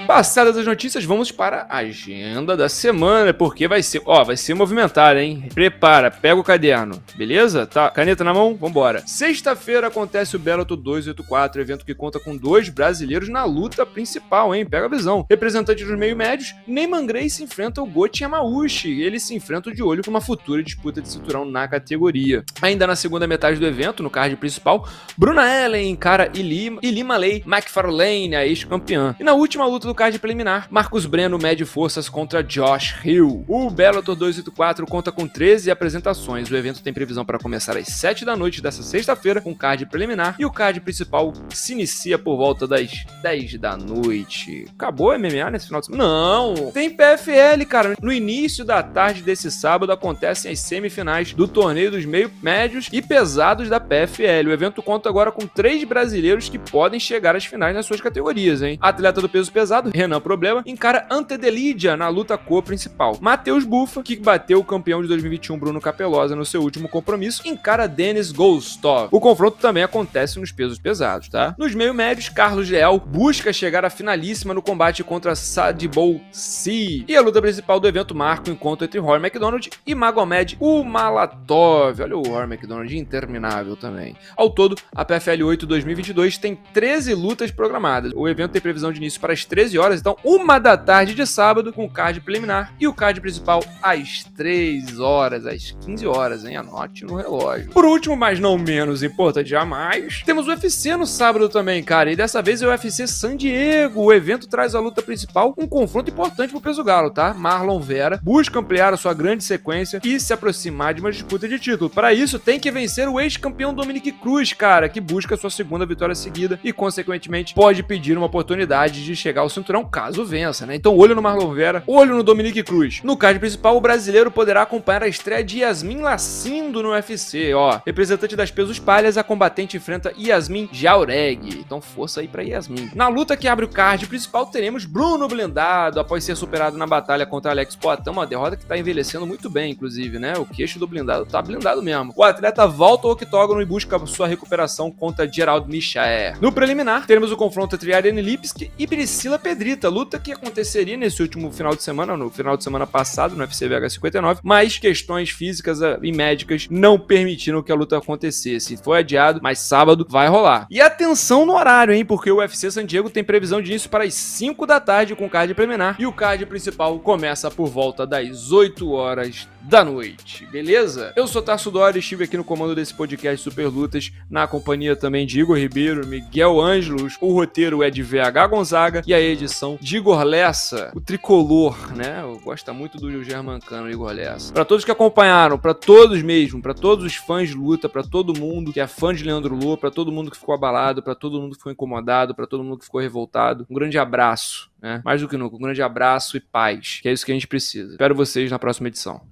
Passadas as notícias, vamos para a agenda da semana, porque vai ser, ó, vai ser movimentar, hein? Prepara, pega o caderno, beleza? Tá, caneta na mão, vambora. Sexta-feira acontece o Bellator 284, evento que conta com dois brasileiros na luta principal, hein? Pega a visão. Representante dos meio médios, Neyman Grace enfrenta o Gotti Yamauchi. Eles se enfrentam de olho com uma futura disputa de cinturão na categoria. Ainda na segunda metade do evento, no card principal, Bruna Ellen encara Ilima Lei McFarlane, a ex-campeã. E na última luta do card preliminar, Marcos Breno mede forças contra Josh Hill. O Bellator 284 conta com 13 apresentações. O evento tem previsão para começar às 7 da noite dessa sexta-feira com card preliminar e o card principal se inicia por volta das 10 da noite. Acabou o MMA nesse final de semana? Não! Tem PFL, cara. No início da tarde desse sábado acontecem as semifinais do torneio dos meio médios e pesados da PFL. O evento conta agora com três brasileiros que podem chegar às finais nas suas categorias, hein? Atleta do peso pesado, Renan Problema, encara Antedelidia na luta co principal. Matheus Bufa, que bateu o campeão de 2021 Bruno Capelosa no seu último compromisso, encara Denis Golstov. O confronto também acontece nos pesos pesados, tá? Nos meio médios, Carlos Leal busca chegar à finalíssima no combate contra Sadibou Si. E a luta principal do evento marca o encontro entre Roy McDonald e Magomed Umalatov. Olha o Roy McDonald interminável também. Ao todo, a PFL 8 2022 tem 13 lutas programadas. O evento tem previsão de início para as 13 horas, então uma da tarde de sábado com o card preliminar e o card principal às 3 horas, às 15 horas, hein? Anote no relógio. Por último, mas não menos importante jamais, temos o UFC no sábado também, cara, e dessa vez é o UFC San Diego. O evento traz a luta principal, um confronto importante pro peso galo, tá? Marlon Vera busca ampliar a sua grande sequência e se aproximar de uma disputa de título. Para isso, tem que vencer o ex-campeão Dominic Cruz, cara, que busca sua segunda vitória seguida e, consequentemente, pode pedir uma oportunidade de chegar ao caso vença, né? Então, olho no Marlon Vera, olho no Dominic Cruz. No card principal, o brasileiro poderá acompanhar a estreia de Yasmin Lacindo no UFC, ó. Representante das pesos palhas, a combatente enfrenta Yasmin Jaureg. Então, força aí pra Yasmin. Na luta que abre o card principal, teremos Bruno Blindado, após ser superado na batalha contra Alex Poitin, uma derrota que tá envelhecendo muito bem, inclusive, né? O queixo do blindado tá blindado mesmo. O atleta volta ao octógono e busca sua recuperação contra Gerald Michael. No preliminar, teremos o confronto entre Ariane Lipski e Priscila Pedrita, luta que aconteceria nesse último final de semana, no final de semana passado, no UFC VH 59, mas questões físicas eh, e médicas não permitiram que a luta acontecesse. Foi adiado, mas sábado vai rolar. E atenção no horário, hein? Porque o UFC San Diego tem previsão de início para as 5 da tarde com card preliminar e o card principal começa por volta das 8 horas da noite, beleza? Eu sou Tarso Dori, estive aqui no comando desse podcast Super Lutas, na companhia também de Igor Ribeiro, Miguel Ângelos, o roteiro é de VH Gonzaga e a edição de Igor Lessa, o tricolor, né? Eu gosto muito do Germancano, Igor Lessa. Para todos que acompanharam, para todos mesmo, para todos os fãs de luta, para todo mundo que é fã de Leandro Lô, para todo mundo que ficou abalado, para todo mundo que ficou incomodado, para todo mundo que ficou revoltado, um grande abraço, né? Mais do que nunca, um grande abraço e paz, que é isso que a gente precisa. Espero vocês na próxima edição.